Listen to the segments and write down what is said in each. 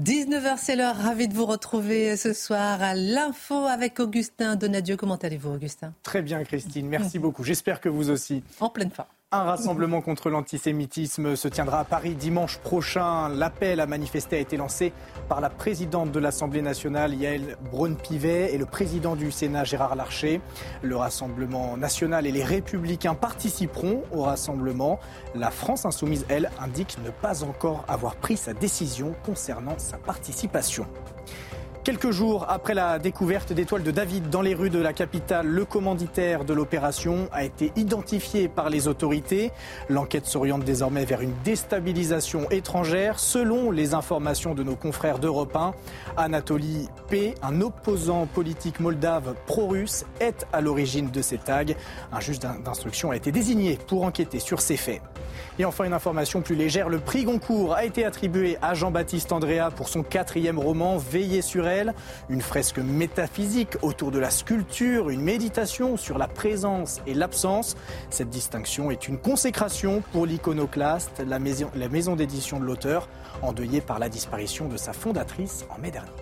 19h, c'est l'heure. Ravi de vous retrouver ce soir à l'info avec Augustin Donadieu. Comment allez-vous, Augustin? Très bien, Christine. Merci beaucoup. J'espère que vous aussi. En pleine forme. Un rassemblement contre l'antisémitisme se tiendra à Paris dimanche prochain. L'appel à manifester a été lancé par la présidente de l'Assemblée nationale, Yael Braun-Pivet, et le président du Sénat, Gérard Larcher. Le Rassemblement national et les Républicains participeront au rassemblement. La France insoumise, elle, indique ne pas encore avoir pris sa décision concernant sa participation. Quelques jours après la découverte d'étoiles de David dans les rues de la capitale, le commanditaire de l'opération a été identifié par les autorités. L'enquête s'oriente désormais vers une déstabilisation étrangère. Selon les informations de nos confrères d'Europe 1, Anatoly P., un opposant politique moldave pro-russe, est à l'origine de ces tags. Un juge d'instruction a été désigné pour enquêter sur ces faits. Et enfin, une information plus légère, le prix Goncourt a été attribué à Jean-Baptiste Andrea pour son quatrième roman, Veiller sur elle, une fresque métaphysique autour de la sculpture, une méditation sur la présence et l'absence. Cette distinction est une consécration pour l'iconoclaste, la maison, la maison d'édition de l'auteur, endeuillée par la disparition de sa fondatrice en mai dernier.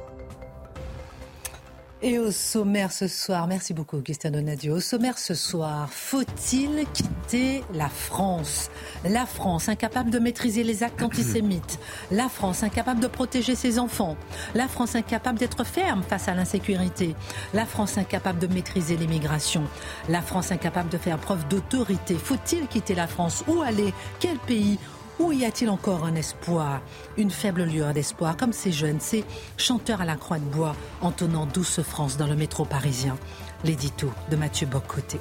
Et au sommaire ce soir, merci beaucoup Augustin Donadio. Au sommaire ce soir, faut-il quitter la France? La France incapable de maîtriser les actes antisémites. La France incapable de protéger ses enfants. La France incapable d'être ferme face à l'insécurité. La France incapable de maîtriser l'immigration. La France incapable de faire preuve d'autorité. Faut-il quitter la France? Où aller? Quel pays où y a-t-il encore un espoir? Une faible lueur d'espoir, comme ces jeunes, ces chanteurs à la croix de bois, entonnant Douce France dans le métro parisien. L'édito de Mathieu Boccoté.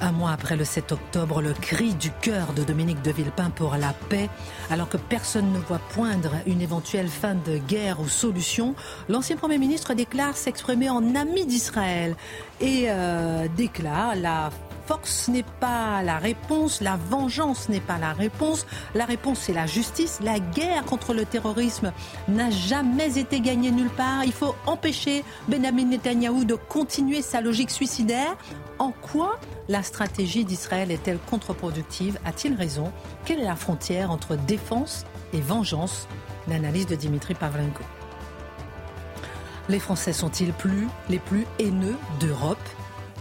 Un mois après le 7 octobre, le cri du cœur de Dominique de Villepin pour la paix, alors que personne ne voit poindre une éventuelle fin de guerre ou solution, l'ancien Premier ministre déclare s'exprimer en ami d'Israël et euh, déclare la force n'est pas la réponse, la vengeance n'est pas la réponse. La réponse, c'est la justice. La guerre contre le terrorisme n'a jamais été gagnée nulle part. Il faut empêcher Benjamin Netanyahou de continuer sa logique suicidaire. En quoi la stratégie d'Israël est-elle contre-productive? A-t-il raison? Quelle est la frontière entre défense et vengeance? L'analyse de Dimitri Pavlenko. Les Français sont-ils plus les plus haineux d'Europe?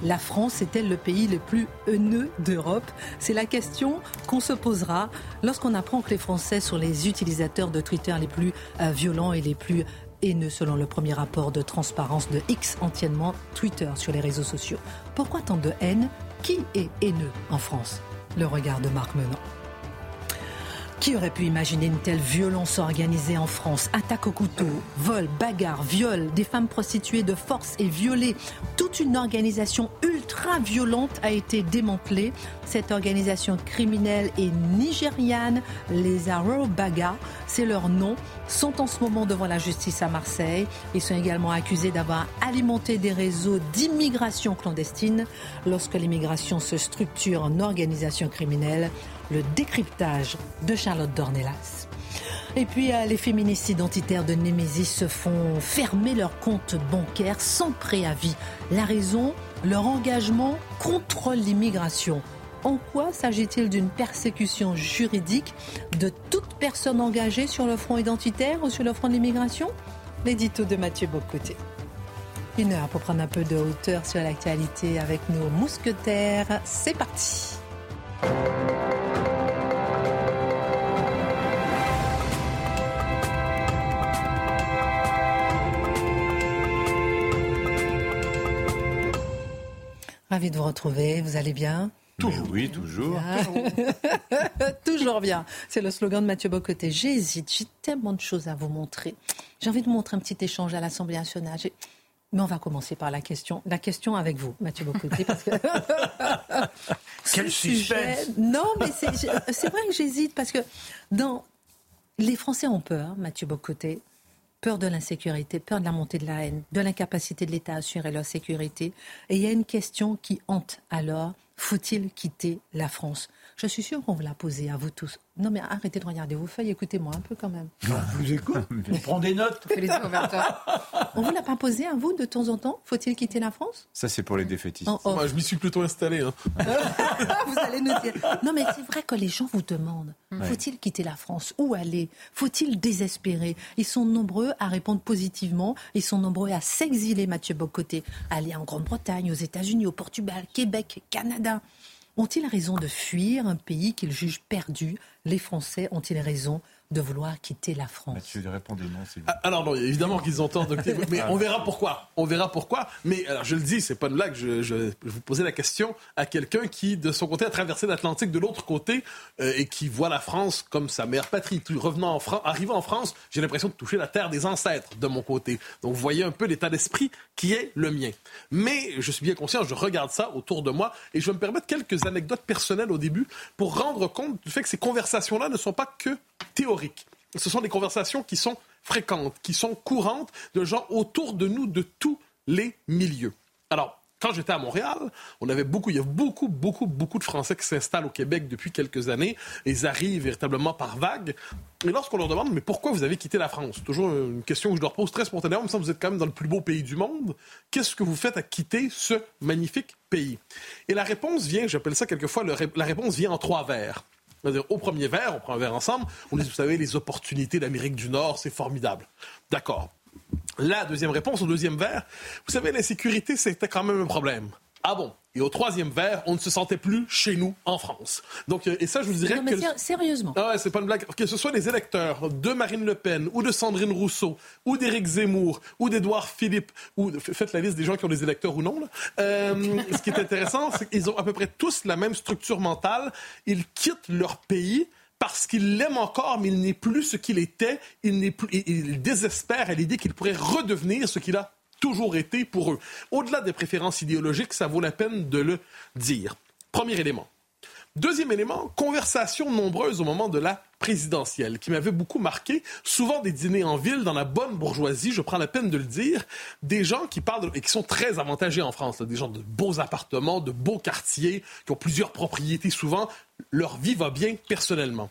La France est-elle le pays le plus haineux d'Europe? C'est la question qu'on se posera lorsqu'on apprend que les Français sont les utilisateurs de Twitter les plus euh, violents et les plus haineux selon le premier rapport de transparence de X entièrement Twitter sur les réseaux sociaux. Pourquoi tant de haine? Qui est haineux en France? Le regard de Marc Menon. Qui aurait pu imaginer une telle violence organisée en France? Attaque au couteau, vol, bagarre, viol, des femmes prostituées de force et violées. Toute une organisation ultra violente a été démantelée. Cette organisation criminelle est nigériane. Les Arrow Baga, c'est leur nom, sont en ce moment devant la justice à Marseille. Ils sont également accusés d'avoir alimenté des réseaux d'immigration clandestine. Lorsque l'immigration se structure en organisation criminelle, le décryptage de Charlotte Dornelas. Et puis euh, les féministes identitaires de Némésis se font fermer leur compte bancaire sans préavis. La raison Leur engagement contre l'immigration. En quoi s'agit-il d'une persécution juridique de toute personne engagée sur le front identitaire ou sur le front de l'immigration? L'édito de Mathieu Bocoté. Une heure pour prendre un peu de hauteur sur l'actualité avec nos mousquetaires. C'est parti. Ravi de vous retrouver. Vous allez bien? Toujours. Oui, toujours. toujours bien. C'est le slogan de Mathieu Bocoté. J'hésite, j'ai tellement de choses à vous montrer. J'ai envie de montrer un petit échange à l'Assemblée nationale. Mais on va commencer par la question. La question avec vous, Mathieu Bocoté, parce que. Quel sujet Non, mais c'est vrai que j'hésite, parce que dans. Les Français ont peur, Mathieu Bocoté, peur de l'insécurité, peur de la montée de la haine, de l'incapacité de l'État à assurer leur sécurité. Et il y a une question qui hante alors faut-il quitter la France? Je suis sûre qu'on va la poser à vous tous. Non, mais arrêtez de regarder vos feuilles, écoutez-moi un peu quand même. Je vous écoute, je prends des notes. On vous l'a pas posé à vous de temps en temps? Faut-il quitter la France? Ça, c'est pour les défaitistes. Moi, je m'y suis plutôt installé. Hein. vous allez nous dire. Non, mais c'est vrai que les gens vous demandent faut-il quitter la France? Où aller? Faut-il désespérer? Ils sont nombreux à répondre positivement. Ils sont nombreux à s'exiler, Mathieu Bocoté, aller en Grande-Bretagne, aux États-Unis, au Portugal, Québec, Canada. Ont-ils raison de fuir un pays qu'ils jugent perdu? Les Français ont-ils raison de vouloir quitter la France Mathieu, répondez non, c'est ah, Alors non, évidemment qu'ils ont tort de mais on verra pourquoi. On verra pourquoi. Mais alors je le dis, c'est pas une blague. Je, je, vous posais la question à quelqu'un qui, de son côté, a traversé l'Atlantique de l'autre côté euh, et qui voit la France comme sa mère patrie. Revenant en France, arrivant en France, j'ai l'impression de toucher la terre des ancêtres de mon côté. Donc vous voyez un peu l'état d'esprit qui est le mien. Mais je suis bien conscient, je regarde ça autour de moi et je vais me permettre quelques anecdotes personnelles au début pour rendre compte du fait que ces conversations-là ne sont pas que théoriques. Ce sont des conversations qui sont fréquentes, qui sont courantes de gens autour de nous de tous les milieux. Alors, quand j'étais à Montréal, on avait beaucoup, il y a beaucoup, beaucoup, beaucoup de Français qui s'installent au Québec depuis quelques années. Ils arrivent véritablement par vagues. Et lorsqu'on leur demande, mais pourquoi vous avez quitté la France? Toujours une question que je leur pose très spontanément. Que vous êtes quand même dans le plus beau pays du monde. Qu'est-ce que vous faites à quitter ce magnifique pays? Et la réponse vient, j'appelle ça quelquefois, la réponse vient en trois vers au premier verre, on prend un verre ensemble, on dit, vous savez, les opportunités d'Amérique du Nord, c'est formidable. D'accord. La deuxième réponse au deuxième verre, vous savez, l'insécurité, c'était quand même un problème. Ah bon? Et au troisième verre, on ne se sentait plus chez nous en France. Donc, euh, et ça, je vous dirais non, mais Sérieusement. Ah ouais, c'est pas une blague. Que ce soit les électeurs de Marine Le Pen, ou de Sandrine Rousseau, ou d'Éric Zemmour, ou d'Édouard Philippe, ou faites la liste des gens qui ont des électeurs ou non. Là. Euh, ce qui est intéressant, c'est qu'ils ont à peu près tous la même structure mentale. Ils quittent leur pays parce qu'il l'aime encore, mais il n'est plus ce qu'il était. Il, n'est plus, il désespère à l'idée qu'il pourrait redevenir ce qu'il a toujours été pour eux. Au-delà des préférences idéologiques, ça vaut la peine de le dire. Premier élément. Deuxième élément, conversations nombreuses au moment de la présidentielle, qui m'avait beaucoup marqué. Souvent des dîners en ville, dans la bonne bourgeoisie, je prends la peine de le dire, des gens qui parlent et qui sont très avantagés en France, des gens de beaux appartements, de beaux quartiers, qui ont plusieurs propriétés souvent. Leur vie va bien personnellement.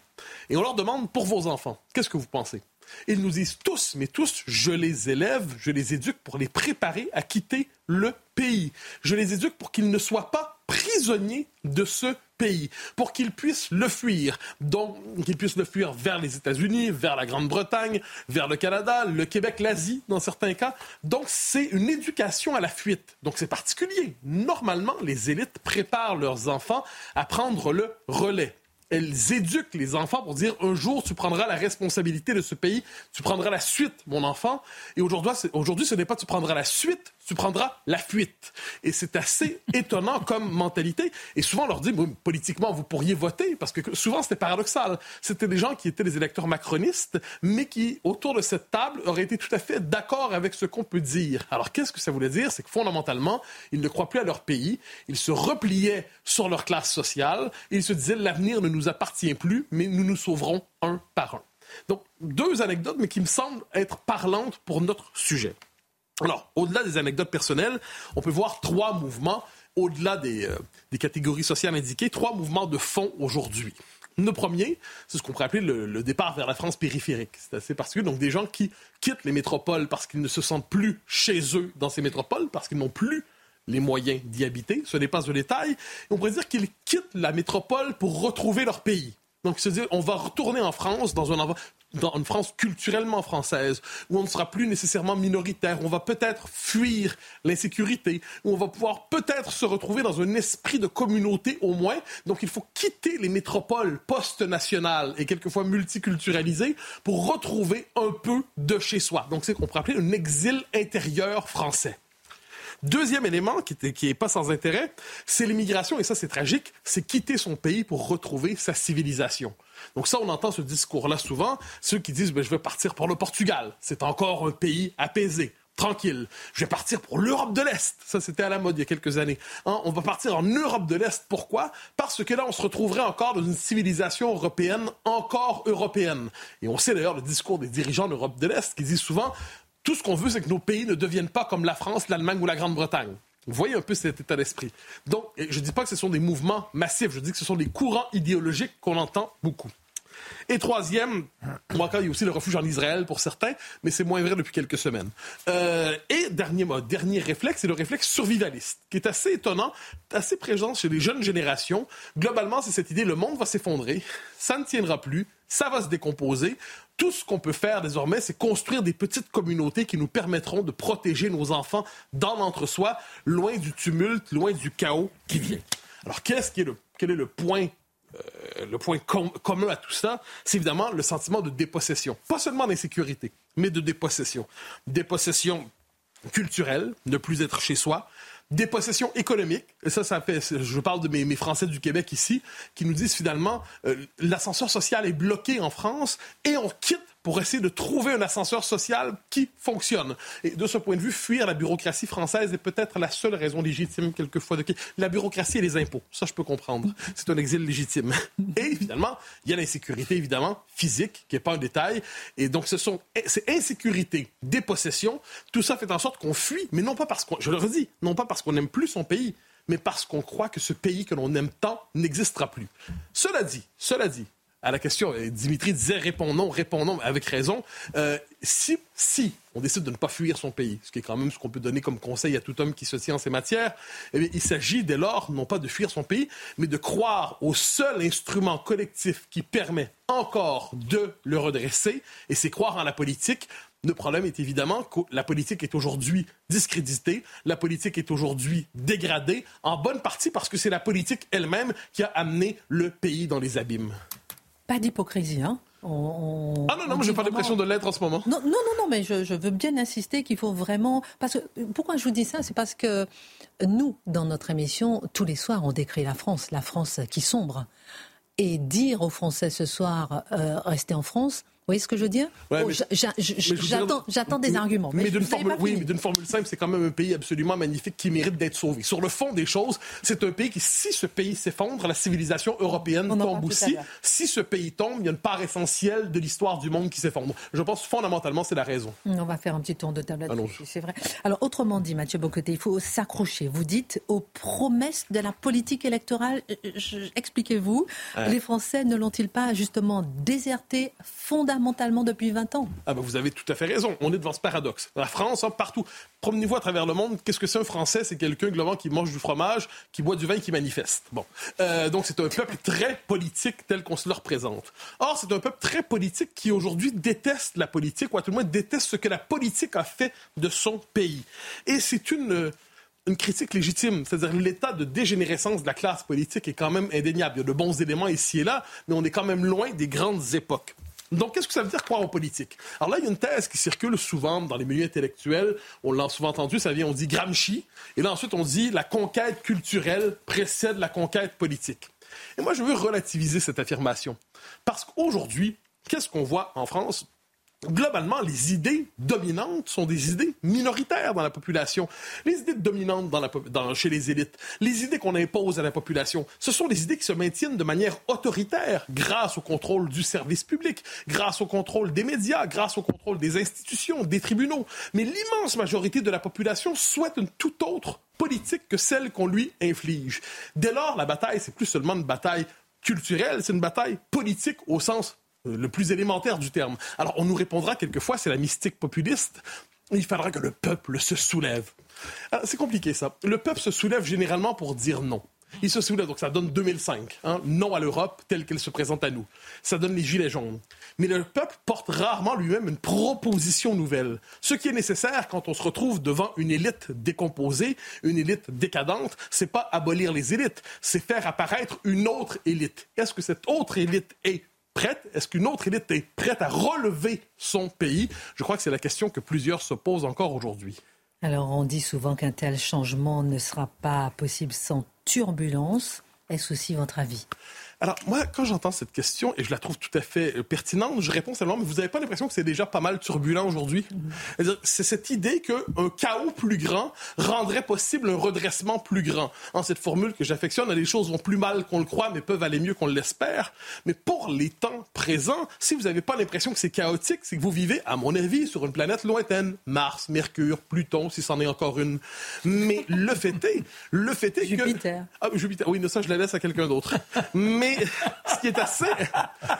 Et on leur demande pour vos enfants, qu'est-ce que vous pensez? Ils nous disent tous, mais tous, je les élève, je les éduque pour les préparer à quitter le pays. Je les éduque pour qu'ils ne soient pas prisonniers de ce pays, pour qu'ils puissent le fuir. Donc, qu'ils puissent le fuir vers les États-Unis, vers la Grande-Bretagne, vers le Canada, le Québec, l'Asie, dans certains cas. Donc, c'est une éducation à la fuite. Donc, c'est particulier. Normalement, les élites préparent leurs enfants à prendre le relais elles éduquent les enfants pour dire un jour tu prendras la responsabilité de ce pays, tu prendras la suite, mon enfant. Et aujourd'hui, ce n'est pas tu prendras la suite, tu prendras la fuite. Et c'est assez étonnant comme mentalité. Et souvent, on leur dit, politiquement, vous pourriez voter, parce que souvent, c'était paradoxal. C'était des gens qui étaient des électeurs macronistes, mais qui, autour de cette table, auraient été tout à fait d'accord avec ce qu'on peut dire. Alors, qu'est-ce que ça voulait dire? C'est que fondamentalement, ils ne croient plus à leur pays, ils se repliaient sur leur classe sociale, et ils se disaient, l'avenir ne nous appartient plus, mais nous nous sauverons un par un. Donc, deux anecdotes, mais qui me semblent être parlantes pour notre sujet. Alors, au-delà des anecdotes personnelles, on peut voir trois mouvements, au-delà des, euh, des, catégories sociales indiquées, trois mouvements de fond aujourd'hui. Le premier, c'est ce qu'on pourrait appeler le, départ vers la France périphérique. C'est assez particulier. Donc, des gens qui quittent les métropoles parce qu'ils ne se sentent plus chez eux dans ces métropoles, parce qu'ils n'ont plus les moyens d'y habiter. Ce n'est pas un détail. on pourrait dire qu'ils quittent la métropole pour retrouver leur pays. Donc, se dire, on va retourner en France dans un une France culturellement française, où on ne sera plus nécessairement minoritaire, où on va peut-être fuir l'insécurité, où on va pouvoir peut-être se retrouver dans un esprit de communauté au moins. Donc il faut quitter les métropoles post-nationales et quelquefois multiculturalisées pour retrouver un peu de chez soi. Donc c'est ce qu'on pourrait appeler un exil intérieur français. Deuxième élément qui est pas sans intérêt, c'est l'immigration, et ça c'est tragique, c'est quitter son pays pour retrouver sa civilisation. Donc ça, on entend ce discours-là souvent, ceux qui disent ben, je vais partir pour le Portugal, c'est encore un pays apaisé. tranquille. Je vais partir pour l'Europe de l'Est. Ça, c'était à la mode il y a quelques années. Hein, on va partir en Europe de l'Est. Pourquoi? Parce que là, on se retrouverait encore dans une civilisation européenne, encore européenne. Et on sait d'ailleurs le discours des dirigeants d'Europe de l'Est qui disent souvent, tout ce qu'on veut, c'est que nos pays ne deviennent pas comme la France, l'Allemagne ou la Grande-Bretagne. Vous voyez un peu cet état d'esprit. Donc, je ne dis pas que ce sont des mouvements massifs, je dis que ce sont des courants idéologiques qu'on entend beaucoup. Et troisième, il y a aussi le refuge en Israël pour certains, mais c'est moins vrai depuis quelques semaines. Euh, et dernier, dernier réflexe, c'est le réflexe survivaliste, qui est assez étonnant, assez présent chez les jeunes générations. Globalement, c'est cette idée, le monde va s'effondrer, ça ne tiendra plus, ça va se décomposer. Tout ce qu'on peut faire désormais, c'est construire des petites communautés qui nous permettront de protéger nos enfants dans l'entre-soi, loin du tumulte, loin du chaos qui vient. Alors, qu'est-ce qui est le, quel est le point euh, le point commun à tout ça, c'est évidemment le sentiment de dépossession. Pas seulement d'insécurité, mais de dépossession. Dépossession culturelle, ne plus être chez soi. Dépossession économique, et ça, ça fait, je parle de mes, Français du Québec ici, qui nous disent finalement, euh, l'ascenseur social est bloqué en France et on quitte pour essayer de trouver un ascenseur social qui fonctionne. Et de ce point de vue, fuir la bureaucratie française est peut-être la seule raison légitime, quelquefois, de la bureaucratie et les impôts. Ça, je peux comprendre. C'est un exil légitime. Et finalement, il y a l'insécurité, évidemment, physique, qui n'est pas un détail. Et donc, ce sont, c'est insécurité, dépossession. Tout ça fait en sorte qu'on fuit, mais non pas parce qu'on, je le redis, non pas parce qu'on n'aime plus son pays, mais parce qu'on croit que ce pays que l'on aime tant n'existera plus. Cela dit, cela dit, à la question, Dimitri disait répondons, répondons avec raison. Euh, si, si on décide de ne pas fuir son pays, ce qui est quand même ce qu'on peut donner comme conseil à tout homme qui se tient en ces matières, eh il s'agit dès lors non pas de fuir son pays, mais de croire au seul instrument collectif qui permet encore de le redresser, et c'est croire en la politique. Le problème est évidemment que la politique est aujourd'hui discréditée, la politique est aujourd'hui dégradée, en bonne partie parce que c'est la politique elle-même qui a amené le pays dans les abîmes. Pas d'hypocrisie, hein ah non, non, je n'ai pas l'impression de l'être en ce moment. Non, non, non, mais je, veux bien insister qu'il faut vraiment... Parce que, pourquoi je vous dis ça? C'est parce que nous, dans notre émission, tous les soirs, on décrit la France, la France qui sombre. Et dire aux Français ce soir, euh, restez en France, voyez ce que je veux dire oh, J'attends des arguments. Mais, d'une formule, oui, mais d'une formule simple, c'est quand même un pays absolument magnifique qui mérite d'être sauvé. Sur le fond des choses, c'est un pays qui, si ce pays s'effondre, la civilisation européenne tombe aussi. Si ce pays tombe, il y a une part essentielle de l'histoire du monde qui s'effondre. Je pense fondamentalement, c'est la raison. On va faire un petit tour de table là-dessus, c'est vrai. Alors, autrement dit, Mathieu Bocoté, il faut s'accrocher. Vous dites aux promesses de la politique électorale. Euh, expliquez-vous, les Français ne l'ont-ils pas justement déserté fondamentalement fondamentalement depuis 20 ans. Ah ben vous avez tout à fait raison. On est devant ce paradoxe. La France, hein, partout. Promenez-vous à travers le monde. Qu'est-ce que c'est un Français? C'est quelqu'un, globalement, qui mange du fromage, qui boit du vin, qui manifeste. Bon. Euh, donc, c'est un peuple très politique tel qu'on se le représente. Or, c'est un peuple très politique qui, aujourd'hui, déteste la politique, ou à tout le moins déteste ce que la politique a fait de son pays. Et c'est une une critique légitime. C'est-à-dire l'état de dégénérescence de la classe politique est quand même indéniable. Il y a de bons éléments ici et là, mais on est quand même loin des grandes époques. Donc, qu'est-ce que ça veut dire croire en politique? Alors là, il y a une thèse qui circule souvent dans les milieux intellectuels. On l'a souvent entendu, ça vient, on dit Gramsci. Et là, ensuite, on dit la conquête culturelle précède la conquête politique. Et moi, je veux relativiser cette affirmation. Parce qu'aujourd'hui, qu'est-ce qu'on voit en France? Globalement, les idées dominantes sont des idées minoritaires dans la population. Les idées dominantes chez les élites, les idées qu'on impose à la population, ce sont des idées qui se maintiennent de manière autoritaire grâce au contrôle du service public, grâce au contrôle des médias, grâce au contrôle des institutions, des tribunaux. Mais l'immense majorité de la population souhaite une toute autre politique que celle qu'on lui inflige. Dès lors, la bataille, c'est plus seulement une bataille culturelle, c'est une bataille politique au sens le plus élémentaire du terme. Alors on nous répondra quelquefois, c'est la mystique populiste, il faudra que le peuple se soulève. Ah, c'est compliqué ça. Le peuple se soulève généralement pour dire non. Il se soulève, donc ça donne 2005, hein, non à l'Europe telle qu'elle se présente à nous. Ça donne les gilets jaunes. Mais le peuple porte rarement lui-même une proposition nouvelle. Ce qui est nécessaire quand on se retrouve devant une élite décomposée, une élite décadente, c'est pas abolir les élites, c'est faire apparaître une autre élite. Est-ce que cette autre élite est prête? Est-ce qu'une autre élite est prête à relever son pays? Je crois que c'est la question que plusieurs se posent encore aujourd'hui. Alors, on dit souvent qu'un tel changement ne sera pas possible sans turbulence. Est-ce aussi votre avis? Alors, moi, quand j'entends cette question, et je la trouve tout à fait euh, pertinente, je réponds simplement, mais vous n'avez pas l'impression que c'est déjà pas mal turbulent aujourd'hui? C'est-à-dire, C'est cette idée qu'un chaos plus grand rendrait possible un redressement plus grand. En cette formule que j'affectionne, les choses vont plus mal qu'on le croit, mais peuvent aller mieux qu'on l'espère. Mais pour les temps présents, si vous n'avez pas l'impression que c'est chaotique, c'est que vous vivez, à mon avis, sur une planète lointaine. Mars, Mercure, Pluton, si c'en est encore une. Mais le fait est, le fait est que... Jupiter. Ah, Jupiter. Oui, mais ça, je la laisse à quelqu'un d'autre. Mais ce qui est assez,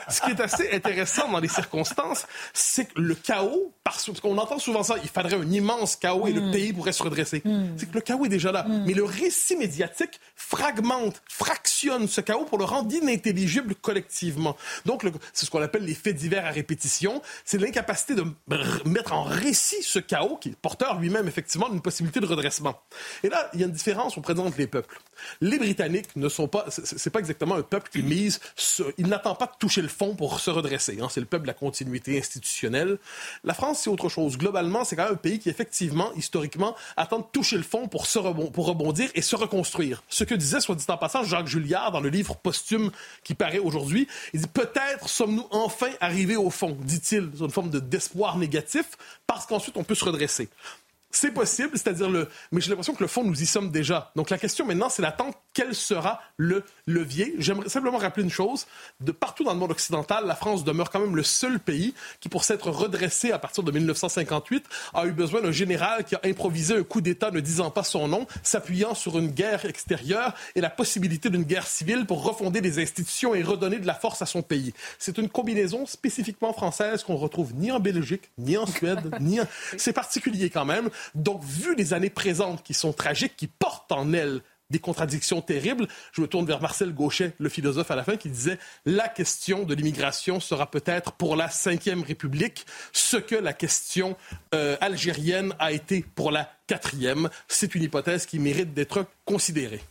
ce qui est assez intéressant dans les circonstances, c'est que le chaos, parce qu'on entend souvent ça, il faudrait un immense chaos et le pays pourrait se redresser. C'est que le chaos est déjà là. Mais le récit médiatique fragmente, fractionne ce chaos pour le rendre inintelligible collectivement. Donc, c'est ce qu'on appelle les faits divers à répétition. C'est l'incapacité de mettre en récit ce chaos qui est porteur lui-même, effectivement, d'une possibilité de redressement. Et là, il y a une différence auprès entre les peuples. Les Britanniques ne sont pas, c'est pas exactement un peuple qui il n'attend pas de toucher le fond pour se redresser. hein. C'est le peuple de la continuité institutionnelle. La France, c'est autre chose. Globalement, c'est quand même un pays qui, effectivement, historiquement, attend de toucher le fond pour, se rebon- pour rebondir et se reconstruire. Ce que disait, soit dit en passant, Jacques Julliard dans le livre posthume qui paraît aujourd'hui, il dit peut-être sommes-nous enfin arrivés au fond, dit-il, sur une forme de d'espoir négatif, parce qu'ensuite on peut se redresser. C'est possible, c'est-à-dire le. Mais j'ai l'impression que le fond, nous y sommes déjà. Donc la question maintenant, c'est d'attendre quel sera le levier. J'aimerais simplement rappeler une chose. De partout dans le monde occidental, la France demeure quand même le seul pays qui, pour s'être redressé à partir de 1958, a eu besoin d'un général qui a improvisé un coup d'État ne disant pas son nom, s'appuyant sur une guerre extérieure et la possibilité d'une guerre civile pour refonder des institutions et redonner de la force à son pays. C'est une combinaison spécifiquement française qu'on retrouve ni en Belgique, ni en Suède, ni en... C'est particulier quand même. Donc, vu les années présentes qui sont tragiques, qui portent en elles des contradictions terribles, je me tourne vers Marcel Gauchet, le philosophe à la fin, qui disait la question de l'immigration sera peut-être pour la Cinquième République ce que la question euh, algérienne a été pour la quatrième. C'est une hypothèse qui mérite d'être considérée.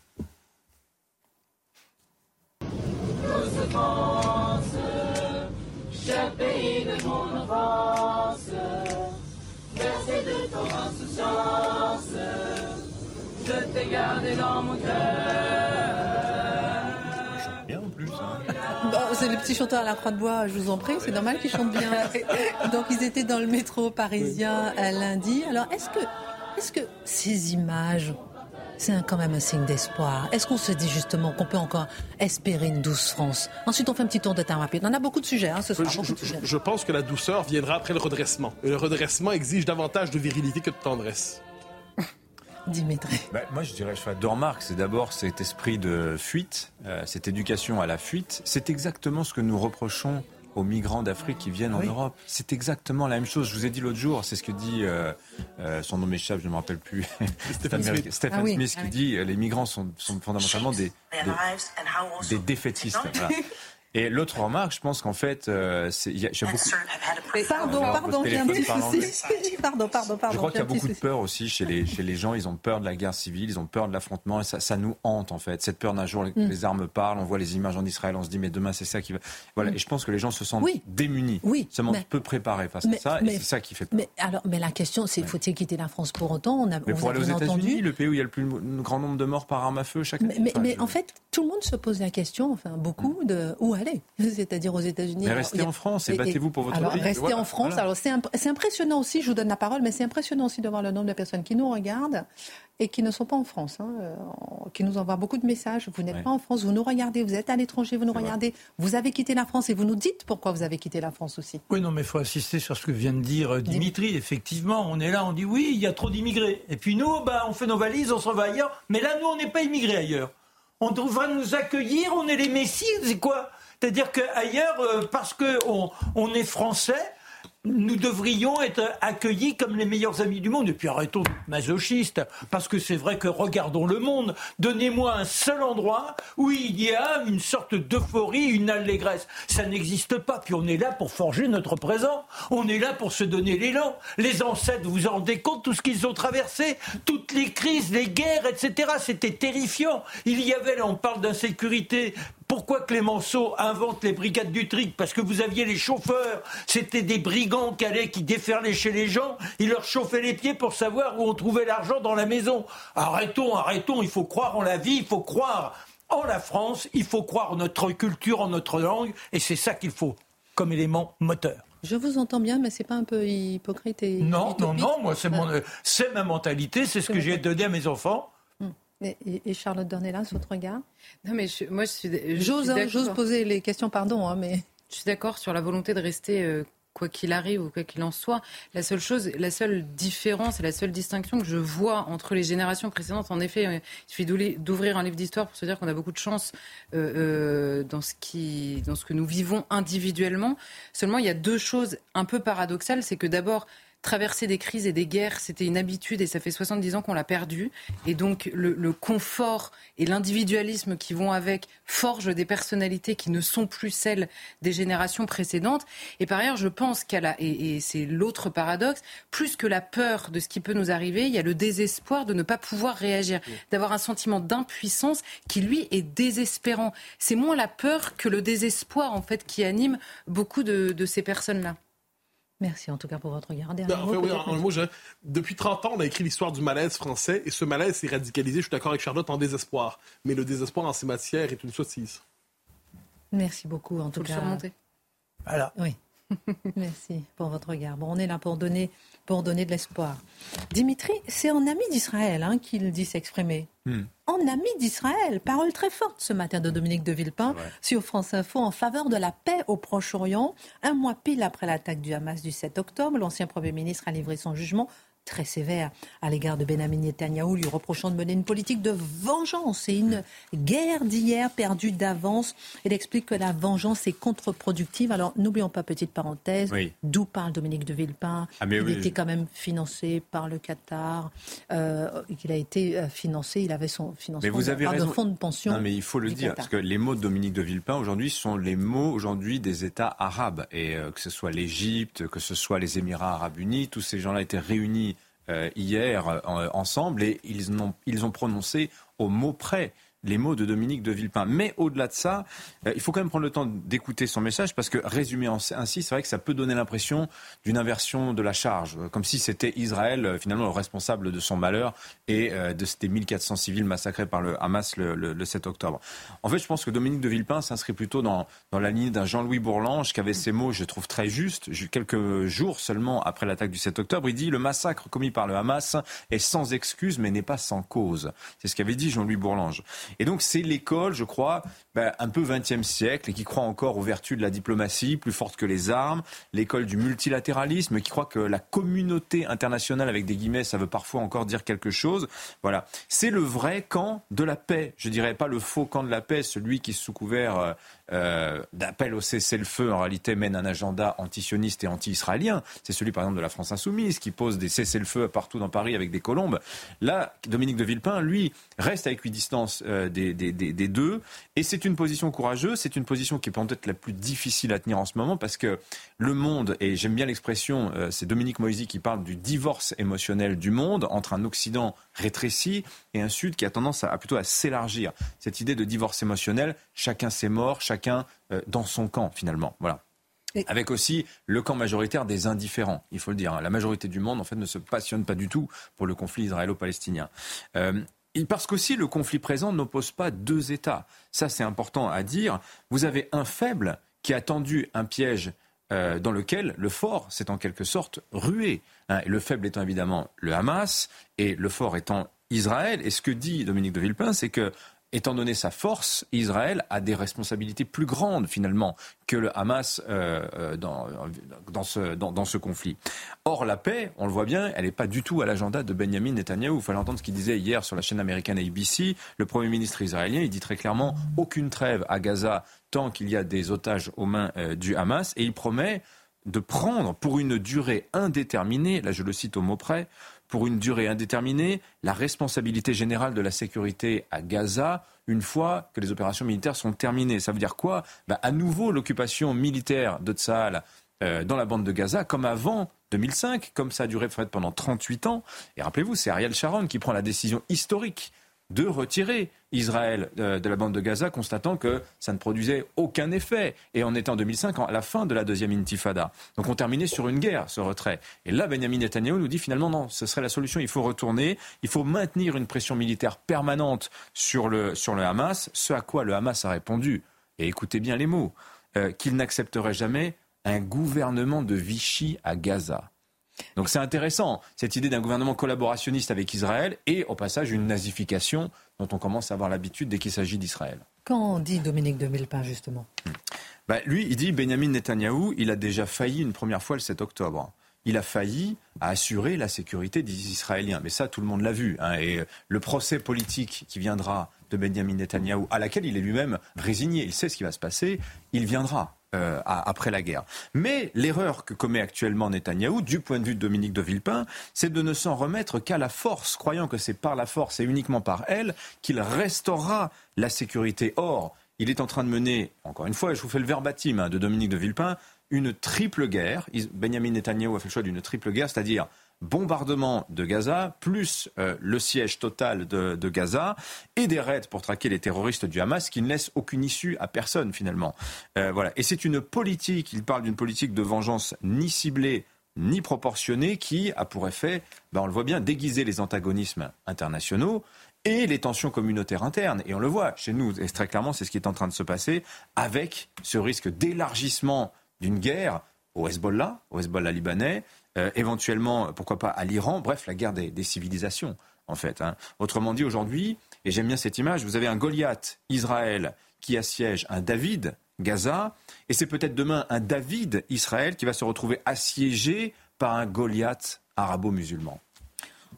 Bien en plus. hein. Bon, c'est les petits chanteurs à la croix de bois, je vous en prie, c'est normal qu'ils chantent bien. Donc ils étaient dans le métro parisien à lundi. Alors est-ce que, est-ce que ces images, c'est un- quand même un signe d'espoir Est-ce qu'on se dit justement qu'on peut encore espérer une douce France? Ensuite on fait un petit tour de temps rapide. On a beaucoup de sujets hein, ce soir. Je, beaucoup de je- sujets. je pense que la douceur viendra après le redressement. Et le redressement exige davantage de virilité que de tendresse. Dimitri. Bah, moi, je dirais, je ferais deux remarques. C'est d'abord cet esprit de fuite, euh, cette éducation à la fuite. C'est exactement ce que nous reprochons aux migrants d'Afrique qui viennent en Europe. C'est exactement la même chose. Je vous ai dit l'autre jour, c'est ce que dit, euh, euh, son nom m'échappe, je ne me rappelle plus, Stephen Smith. Stephen Ah oui, Smith, ah qui oui. dit euh, les migrants sont, sont fondamentalement des, des, des défaitistes. Voilà. Et l'autre remarque, je pense qu'en fait, euh, c'est- y a, j'ai beaucoup, Pardon, pardon, a un petit souci. Pardon, pardon, pardon. Je crois j'ai qu'il y a beaucoup de peur aussi chez les, chez les gens. Ils ont peur de la guerre civile, ils ont peur de l'affrontement et ça, ça nous hante en fait. Cette peur d'un jour, Mm. les, armes parlent, on voit les images en Israël, on se dit mais demain c'est ça qui va. Voilà. Et je pense que les gens se sentent Mm. Oui. démunis, Oui, se sentent mais- peu préparés face mais- à ça mais- et c'est ça qui fait peur. Mais alors, mais la question, c'est faut-il quitter la France pour autant? On a, Mais on pour a aller aux États-Unis, le pays où il y a le plus grand nombre de morts par arme à feu chaque année? mais, en fait, tout le monde se pose la question, enfin beaucoup, de où aller. C'est-à-dire aux États-Unis. Mais restez en France et battez-vous pour votre alors, pays. Restez Voilà, en France. voilà. Alors c'est imp- c'est impressionnant aussi, je vous donne la parole, mais c'est impressionnant aussi de voir le nombre de personnes qui nous regardent et qui ne sont pas en France, hein, euh, qui nous envoient beaucoup de messages. Vous n'êtes Ouais. pas en France, vous nous regardez, vous êtes à l'étranger, vous nous C'est vrai. regardez, vous avez quitté la France et vous nous dites pourquoi vous avez quitté la France aussi. Oui, non, mais il faut insister sur ce que vient de dire euh, Dimitri. Effectivement, on est là, on dit oui, il y a trop d'immigrés. Et puis nous, bah, on fait nos valises, on s'en va ailleurs. Mais là, nous, on n'est pas immigrés ailleurs. On devrait nous accueillir, on est les messies, c'est quoi? C'est-à-dire qu'ailleurs, euh, parce qu'on on est français, nous devrions être accueillis comme les meilleurs amis du monde. Et puis arrêtons masochistes, parce que c'est vrai que regardons le monde. Donnez-moi un seul endroit où il y a une sorte d'euphorie, une allégresse. Ça n'existe pas. Puis on est là pour forger notre présent. On est là pour se donner l'élan. Les ancêtres, vous vous en rendez compte, tout ce qu'ils ont traversé, toutes les crises, les guerres, etc. C'était terrifiant. Il y avait, là, on parle d'insécurité. Pourquoi Clémenceau invente les brigades du trick Parce que vous aviez les chauffeurs, c'était des brigands qui allaient, qui déferlaient chez les gens, ils leur chauffaient les pieds pour savoir où on trouvait l'argent dans la maison. Arrêtons, arrêtons, il faut croire en la vie, il faut croire en la France, il faut croire en notre culture, en notre langue, et c'est ça qu'il faut comme élément moteur. Je vous entends bien, mais c'est pas un peu hypocrite et Non, non, non, moi c'est mon, c'est ma mentalité, c'est ce que j'ai donné à mes enfants. Hum. Et, Charlotte Dornelas, votre regard Non, mais moi je suis. J'ose, hein, poser les questions, pardon, hein, mais. Je suis d'accord sur la volonté de rester euh, quoi qu'il arrive ou quoi qu'il en soit. La seule chose, la seule différence et la seule distinction que je vois entre les générations précédentes, en effet, euh, il suffit d'ouvrir un livre d'histoire pour se dire qu'on a beaucoup de chance euh, dans, ce qui, dans ce que nous vivons individuellement. Seulement, il y a deux choses un peu paradoxales. C'est que d'abord, traverser des crises et des guerres, c'était une habitude et ça fait 70 ans qu'on l'a perdu. Et donc le, confort et l'individualisme qui vont avec forgent des personnalités qui ne sont plus celles des générations précédentes. Et par ailleurs, je pense qu'à la, et, et c'est l'autre paradoxe, plus que la peur de ce qui peut nous arriver, il y a le désespoir de ne pas pouvoir réagir, d'avoir un sentiment d'impuissance qui lui est désespérant. C'est moins la peur que le désespoir en fait qui anime beaucoup de ces personnes-là. Merci en tout cas pour votre regard. depuis 30 ans, on a écrit l'histoire du malaise français et ce malaise s'est radicalisé, je suis d'accord avec Charlotte, en désespoir. Mais le désespoir en ces matières est une sottise. Merci beaucoup en tout cas. Surmonter. Voilà. Oui. Merci pour votre regard. Bon, on est là pour donner, pour donner de l'espoir. Dimitri, c'est en ami d'Israël hein, qu'il dit s'exprimer. Hmm. En ami d'Israël. Parole très forte ce matin de Dominique de Villepin sur France Info en faveur de la paix au Proche-Orient. Un mois pile après l'attaque du Hamas du 7 octobre, l'ancien Premier ministre a livré son jugement très sévère à l'égard de Benjamin Netanyahou, lui reprochant de mener une politique de vengeance et une guerre d'hier perdue d'avance. Il explique que la vengeance est contre-productive. Alors n'oublions pas, petite parenthèse, d'où parle Dominique de Villepin. Ah, il était quand même financé par le Qatar, euh, il a été euh, financé, il avait son financement mais vous avez par fonds de pension. Non, mais il faut le dire, parce que les mots de Dominique de Villepin aujourd'hui sont les mots aujourd'hui des États arabes. Et euh, que ce soit l'Égypte, que ce soit les Émirats arabes unis, tous ces gens-là étaient réunis hier euh, ensemble et ils ont, ils ont prononcé au mot près les mots de Dominique de Villepin. Mais au-delà de ça, euh, il faut quand même prendre le temps d'écouter son message parce que résumé ainsi, c'est vrai que ça peut donner l'impression d'une inversion de la charge, euh, comme si c'était Israël euh, finalement le responsable de son malheur et de ces 1400 civils massacrés par le Hamas le, 7 octobre. En fait, je pense que Dominique de Villepin s'inscrit plutôt dans, dans la ligne d'un Jean-Louis Bourlange qui avait ces mots, je trouve très justes, quelques jours seulement après l'attaque du 7 octobre. Il dit le massacre commis par le Hamas est sans excuse mais n'est pas sans cause. C'est ce qu'avait dit Jean-Louis Bourlange. Et donc c'est l'école, je crois, ben, un peu 20e siècle et qui croit encore aux vertus de la diplomatie plus forte que les armes, l'école du multilatéralisme qui croit que la communauté internationale avec des guillemets, ça veut parfois encore dire quelque chose. Voilà, c'est le vrai camp de la paix. Je dirais pas le faux camp de la paix, celui qui sous couvert euh, euh, d'appel au cessez-le-feu en réalité mène un agenda antisioniste et anti-israélien. C'est celui par exemple de la France insoumise qui pose des cessez-le-feu partout dans Paris avec des colombes. Là, Dominique de Villepin, lui, reste à équidistance des, des, des, deux. Et c'est une position courageuse, c'est une position qui est peut-être la plus difficile à tenir en ce moment parce que le monde, et j'aime bien l'expression, euh, c'est Dominique Moisy qui parle du divorce émotionnel du monde entre un Occident rétréci et un Sud qui a tendance à, plutôt à s'élargir. Cette idée de divorce émotionnel, chacun ses morts, chacun euh, dans son camp finalement. Voilà. Avec aussi le camp majoritaire des indifférents, il faut le dire. Hein. La majorité du monde, en fait, ne se passionne pas du tout pour le conflit israélo-palestinien. Euh, parce qu'aussi le conflit présent n'oppose pas deux États. Ça, c'est important à dire. Vous avez un faible qui a tendu un piège euh, dans lequel le fort s'est en quelque sorte rué. Hein. le faible étant évidemment le Hamas et le fort étant Israël. Et ce que dit Dominique de Villepin, c'est que étant donné sa force, Israël a des responsabilités plus grandes finalement que le Hamas euh, euh, dans, dans, ce, dans, ce conflit. Or, la paix, on le voit bien, elle n'est pas du tout à l'agenda de Benjamin Netanyahu. Il fallait entendre ce qu'il disait hier sur la chaîne américaine ABC. Le Premier ministre israélien, il dit très clairement aucune trêve à Gaza tant qu'il y a des otages aux mains euh, du Hamas. Et il promet de prendre pour une durée indéterminée, là je le cite au mot près, pour une durée indéterminée la responsabilité générale de la sécurité à Gaza une fois que les opérations militaires sont terminées. Ça veut dire quoi? Ben, À nouveau, l'occupation militaire de Tsahal euh, dans la bande de Gaza, comme avant 2005, comme ça a duré pendant 38 ans. Et rappelez-vous, c'est Ariel Sharon qui prend la décision historique de retirer Israël euh, de la bande de Gaza, constatant que ça ne produisait aucun effet. Et on était en 2005, à la fin de la deuxième intifada. Donc on terminait sur une guerre, ce retrait. Et là, Benjamin Netanyahu nous dit finalement non, ce serait la solution. Il faut retourner, il faut maintenir une pression militaire permanente sur le, Hamas, ce à quoi le Hamas a répondu, et écoutez bien les mots, euh, qu'il n'accepterait jamais un gouvernement de Vichy à Gaza. Donc c'est intéressant, cette idée d'un gouvernement collaborationniste avec Israël et au passage une nazification dont on commence à avoir l'habitude dès qu'il s'agit d'Israël. Quand dit Dominique de Villepin justement? Bah, Lui, il dit Benjamin Netanyahou, il a déjà failli une première fois le 7 octobre. Il a failli assurer la sécurité des Israéliens. Mais ça, tout le monde l'a vu. Hein. et le procès politique qui viendra de Benjamin Netanyahou, à laquelle il est lui-même résigné, il sait ce qui va se passer, il viendra. Euh, après la guerre. Mais l'erreur que commet actuellement Netanyahou, du point de vue de Dominique de Villepin, c'est de ne s'en remettre qu'à la force, croyant que c'est par la force et uniquement par elle qu'il restaurera la sécurité. Or, il est en train de mener, encore une fois, je vous fais le verbatim hein, de Dominique de Villepin, une triple guerre. Benjamin Netanyahou a fait le choix d'une triple guerre, c'est-à-dire bombardement de Gaza, plus euh, le siège total de, Gaza, et des raids pour traquer les terroristes du Hamas qui ne laissent aucune issue à personne finalement. Euh, voilà. Et c'est une politique, il parle d'une politique de vengeance ni ciblée ni proportionnée qui a pour effet, ben on le voit bien, déguiser les antagonismes internationaux et les tensions communautaires internes. Et on le voit chez nous, et très clairement, c'est ce qui est en train de se passer avec ce risque d'élargissement d'une guerre au Hezbollah, au Hezbollah libanais, euh, éventuellement, pourquoi pas, à l'Iran, bref, la guerre des, civilisations, en fait. Hein. Autrement dit, aujourd'hui, et j'aime bien cette image, vous avez un Goliath, Israël, qui assiège un David, Gaza, et c'est peut-être demain un David, Israël, qui va se retrouver assiégé par un Goliath arabo-musulman.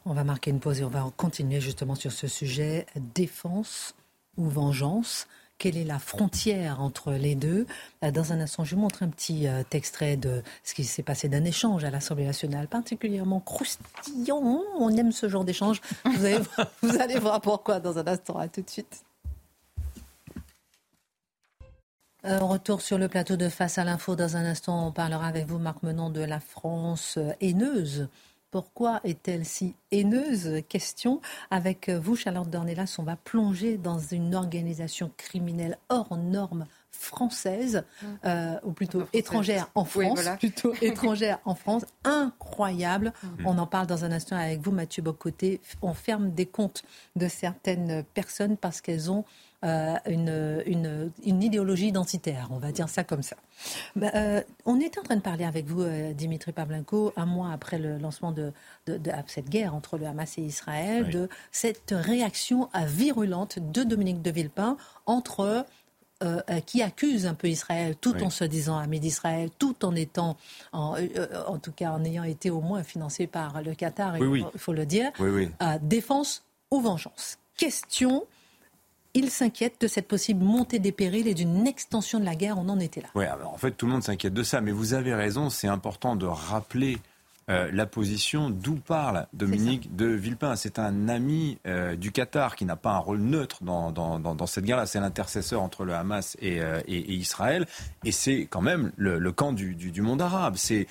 On va marquer une pause et on va continuer justement sur ce sujet, défense ou vengeance quelle est la frontière entre les deux. Euh, dans un instant, je vous montre un petit euh, extrait de ce qui s'est passé d'un échange à l'Assemblée nationale, particulièrement croustillant. On aime ce genre d'échange. Vous, vous allez voir pourquoi dans un instant. À tout de suite. Euh, retour sur le plateau de Face à l'info. Dans un instant, on parlera avec vous, Marc Menon, de la France haineuse pourquoi est-elle si haineuse? Question. Avec vous, Charlotte Dornelas, on va plonger dans une organisation criminelle hors norme française, mmh. euh, ou plutôt étrangère en France, plutôt étrangère en France, incroyable. Mmh. On en parle dans un instant avec vous, Mathieu Bocoté. On ferme des comptes de certaines personnes parce qu'elles ont euh, une, une, idéologie identitaire, on va dire ça comme ça. Bah, euh, on était en train de parler avec vous, euh, Dimitri Pavlenko, un mois après le lancement de, de, cette guerre entre le Hamas et Israël, de cette réaction virulente de Dominique de Villepin entre qui accuse un peu Israël tout en se disant ami d'Israël, tout en étant, en, en, tout cas en ayant été au moins financé par le Qatar, il faut le dire, défense ou vengeance. Question il s'inquiète de cette possible montée des périls et d'une extension de la guerre. On en était là. Oui, en fait, tout le monde s'inquiète de ça. Mais vous avez raison, c'est important de rappeler euh, la position d'où parle Dominique de Villepin. C'est un ami euh, du Qatar qui n'a pas un rôle neutre dans, dans, cette guerre-là. C'est l'intercesseur entre le Hamas et, euh, Israël. Et c'est quand même le, camp du, monde arabe. C'est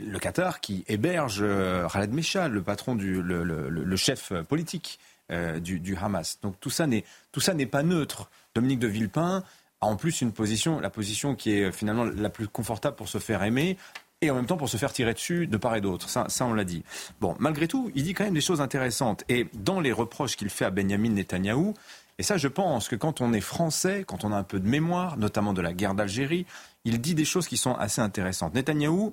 le Qatar qui héberge Khaled Meshal, le patron, du, le chef politique euh, du, Hamas. Donc tout ça n'est tout ça n'est pas neutre. Dominique de Villepin a en plus une position, la position qui est finalement la plus confortable pour se faire aimer et en même temps pour se faire tirer dessus de part et d'autre. Ça, ça, on l'a dit. Bon, malgré tout, il dit quand même des choses intéressantes. Et dans les reproches qu'il fait à Benjamin Netanyahou, et ça, je pense que quand on est français, quand on a un peu de mémoire, notamment de la guerre d'Algérie, il dit des choses qui sont assez intéressantes. Netanyahou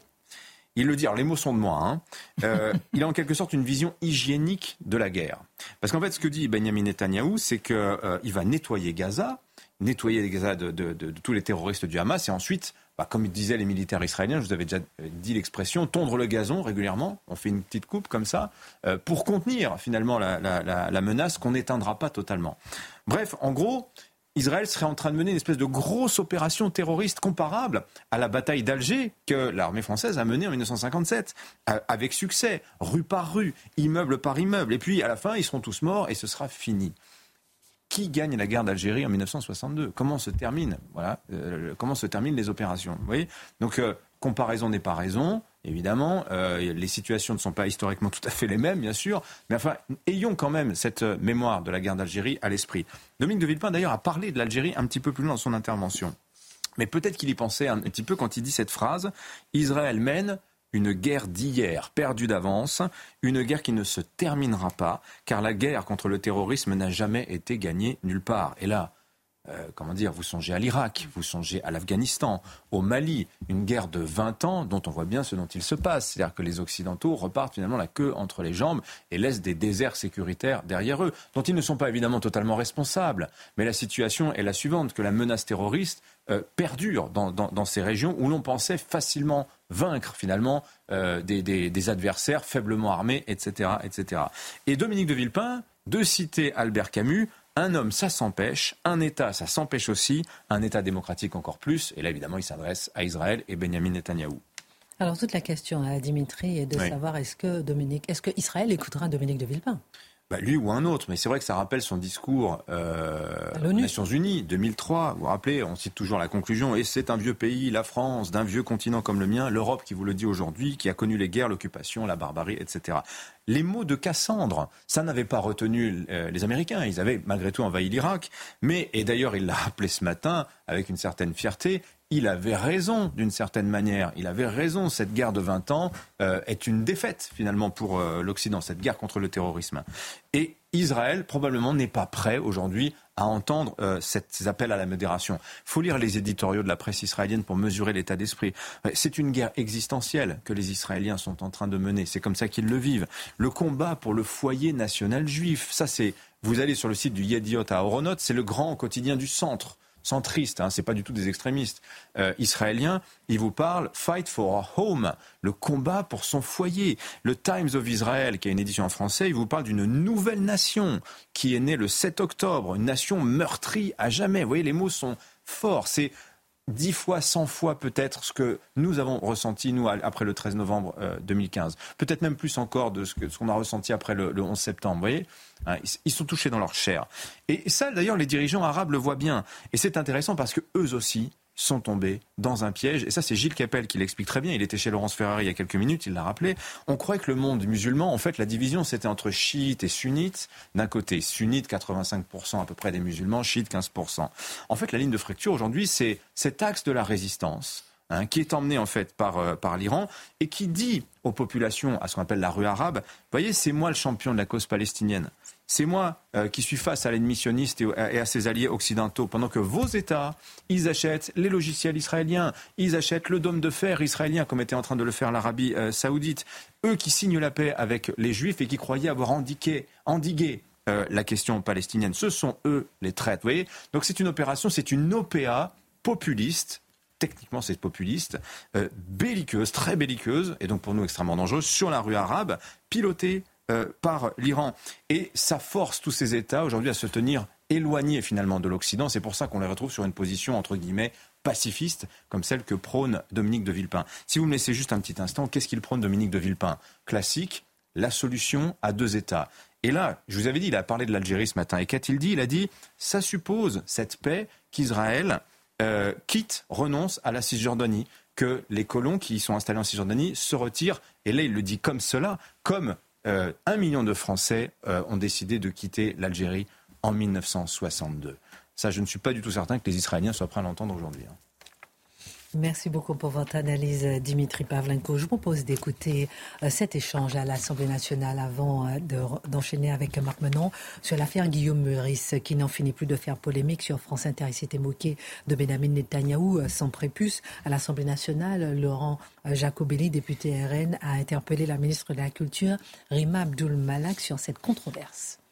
il le dit, alors les mots sont de moi, hein. euh, il a en quelque sorte une vision hygiénique de la guerre. Parce qu'en fait, ce que dit Benjamin Netanyahou, c'est qu'il euh, va nettoyer Gaza, nettoyer Gaza de, tous les terroristes du Hamas, et ensuite, bah, comme disaient les militaires israéliens, je vous avais déjà dit l'expression, tondre le gazon régulièrement, on fait une petite coupe comme ça, euh, pour contenir finalement la, la menace qu'on n'éteindra pas totalement. Bref, en gros, Israël serait en train de mener une espèce de grosse opération terroriste comparable à la bataille d'Alger que l'armée française a menée en 1957, euh, avec succès, rue par rue, immeuble par immeuble. Et puis, à la fin, ils seront tous morts et ce sera fini. Qui gagne la guerre d'Algérie en 1962 Comment se termine voilà, euh, Comment se terminent les opérations? Vous voyez? Donc, euh, comparaison n'est pas raison. Évidemment. Euh, les situations ne sont pas historiquement tout à fait les mêmes, bien sûr. Mais enfin, ayons quand même cette mémoire de la guerre d'Algérie à l'esprit. Dominique de Villepin, d'ailleurs, a parlé de l'Algérie un petit peu plus loin dans son intervention. Mais peut-être qu'il y pensait un petit peu quand il dit cette phrase Israël mène une guerre d'hier, perdue d'avance, une guerre qui ne se terminera pas, car la guerre contre le terrorisme n'a jamais été gagnée nulle part. Et là, euh, comment dire, vous songez à l'Irak, vous songez à l'Afghanistan, au Mali, une guerre de 20 ans dont on voit bien ce dont il se passe. C'est-à-dire que les Occidentaux repartent finalement la queue entre les jambes et laissent des déserts sécuritaires derrière eux, dont ils ne sont pas évidemment totalement responsables. Mais la situation est la suivante, que la menace terroriste euh, perdure dans, ces régions où l'on pensait facilement vaincre finalement euh, des, adversaires faiblement armés, etc., etc. Et Dominique de Villepin, de citer Albert Camus, un homme, ça s'empêche, un État, ça s'empêche aussi, un État démocratique encore plus. Et là, évidemment, il s'adresse à Israël et Benjamin Netanyahou. Alors, toute la question à Dimitri est de savoir est-ce que Dominique, est-ce que Israël écoutera Dominique de Villepin? Bah, lui ou un autre, mais c'est vrai que ça rappelle son discours euh, aux Nations Unies 2003. Vous vous rappelez, on cite toujours la conclusion, et c'est un vieux pays, la France, d'un vieux continent comme le mien, l'Europe qui vous le dit aujourd'hui, qui a connu les guerres, l'occupation, la barbarie, etc. Les mots de Cassandre, ça n'avait pas retenu euh, les Américains. Ils avaient malgré tout envahi l'Irak, mais et d'ailleurs il l'a rappelé ce matin avec une certaine fierté il avait raison d'une certaine manière. Il avait raison. Cette guerre de 20 ans euh, est une défaite finalement pour euh, l'Occident, cette guerre contre le terrorisme. Et Israël probablement n'est pas prêt aujourd'hui à entendre euh, ces appels à la modération. Il faut lire les éditoriaux de la presse israélienne pour mesurer l'état d'esprit. C'est une guerre existentielle que les Israéliens sont en train de mener. C'est comme ça qu'ils le vivent. Le combat pour le foyer national juif, ça c'est... Vous allez sur le site du Yediot à Oronot, c'est le grand quotidien du centre centristes, hein, c'est pas du tout des extrémistes euh, israéliens, ils vous parlent Fight for a Home, le combat pour son foyer. Le Times of Israel, qui a une édition en français, il vous parle d'une nouvelle nation qui est née le 7 octobre, une nation meurtrie à jamais. Vous voyez, les mots sont forts. C'est dix fois, cent fois peut-être ce que nous avons ressenti, nous, après le 13 novembre 2015. Euh, peut-être même plus encore de ce qu'on a ressenti après le, 11 septembre. Vous voyez hein, Ils sont touchés dans leur chair. Et ça, d'ailleurs, les dirigeants arabes le voient bien. Et c'est intéressant parce que eux aussi, sont tombés dans un piège. Et ça, c'est Gilles Capel qui l'explique très bien. Il était chez Laurence Ferrari il y a quelques minutes, il l'a rappelé. On croyait que le monde musulman, en fait, la division, c'était entre chiites et sunnites. D'un côté, sunnites, 85% à peu près des musulmans, chiites, 15%. En fait, la ligne de fracture aujourd'hui, c'est cet axe de la résistance. Hein, qui est emmené en fait par, euh, par l'Iran et qui dit aux populations, à ce qu'on appelle la rue arabe, voyez, c'est moi le champion de la cause palestinienne. C'est moi euh, qui suis face à l'ennemi sioniste et, à ses alliés occidentaux, pendant que vos États, ils achètent les logiciels israéliens, ils achètent le dôme de fer israélien, comme était en train de le faire l'Arabie euh, saoudite. Eux qui signent la paix avec les Juifs et qui croyaient avoir endigué, euh, la question palestinienne, ce sont eux les voyez. Donc c'est une opération, c'est une OPA populiste. Techniquement c'est populiste, belliqueuse, très belliqueuse, et donc pour nous extrêmement dangereuse, sur la rue arabe, pilotée euh, par l'Iran. Et ça force tous ces États aujourd'hui à se tenir éloignés finalement de l'Occident. C'est pour ça qu'on les retrouve sur une position entre guillemets pacifiste, comme celle que prône Dominique de Villepin. Si vous me laissez juste un petit instant, qu'est-ce qu'il prône Dominique de Villepin? Classique, la solution à deux États. Et là, je vous avais dit, il a parlé de l'Algérie ce matin. Et qu'a-t-il dit? Il a dit, ça suppose cette paix qu'Israël euh, quitte, renonce à la Cisjordanie, que les colons qui sont installés en Cisjordanie se retirent. Et là, il le dit comme cela, comme euh, un million de Français euh, ont décidé de quitter l'Algérie en 1962. Ça, je ne suis pas du tout certain que les Israéliens soient prêts à l'entendre aujourd'hui. Hein. Merci beaucoup pour votre analyse, Dimitri Pavlenko. Je vous propose d'écouter euh, cet échange à l'Assemblée nationale avant d'enchaîner avec Marc Menon sur l'affaire Guillaume Meurice, qui n'en finit plus de faire polémique sur France Inter. Il s'était moqué de Benjamin Netanyahou sans prépuce. À l'Assemblée nationale, Laurent Jacobelli, député RN, a interpellé la ministre de la Culture, Rima Abdul Malak, sur cette controverse.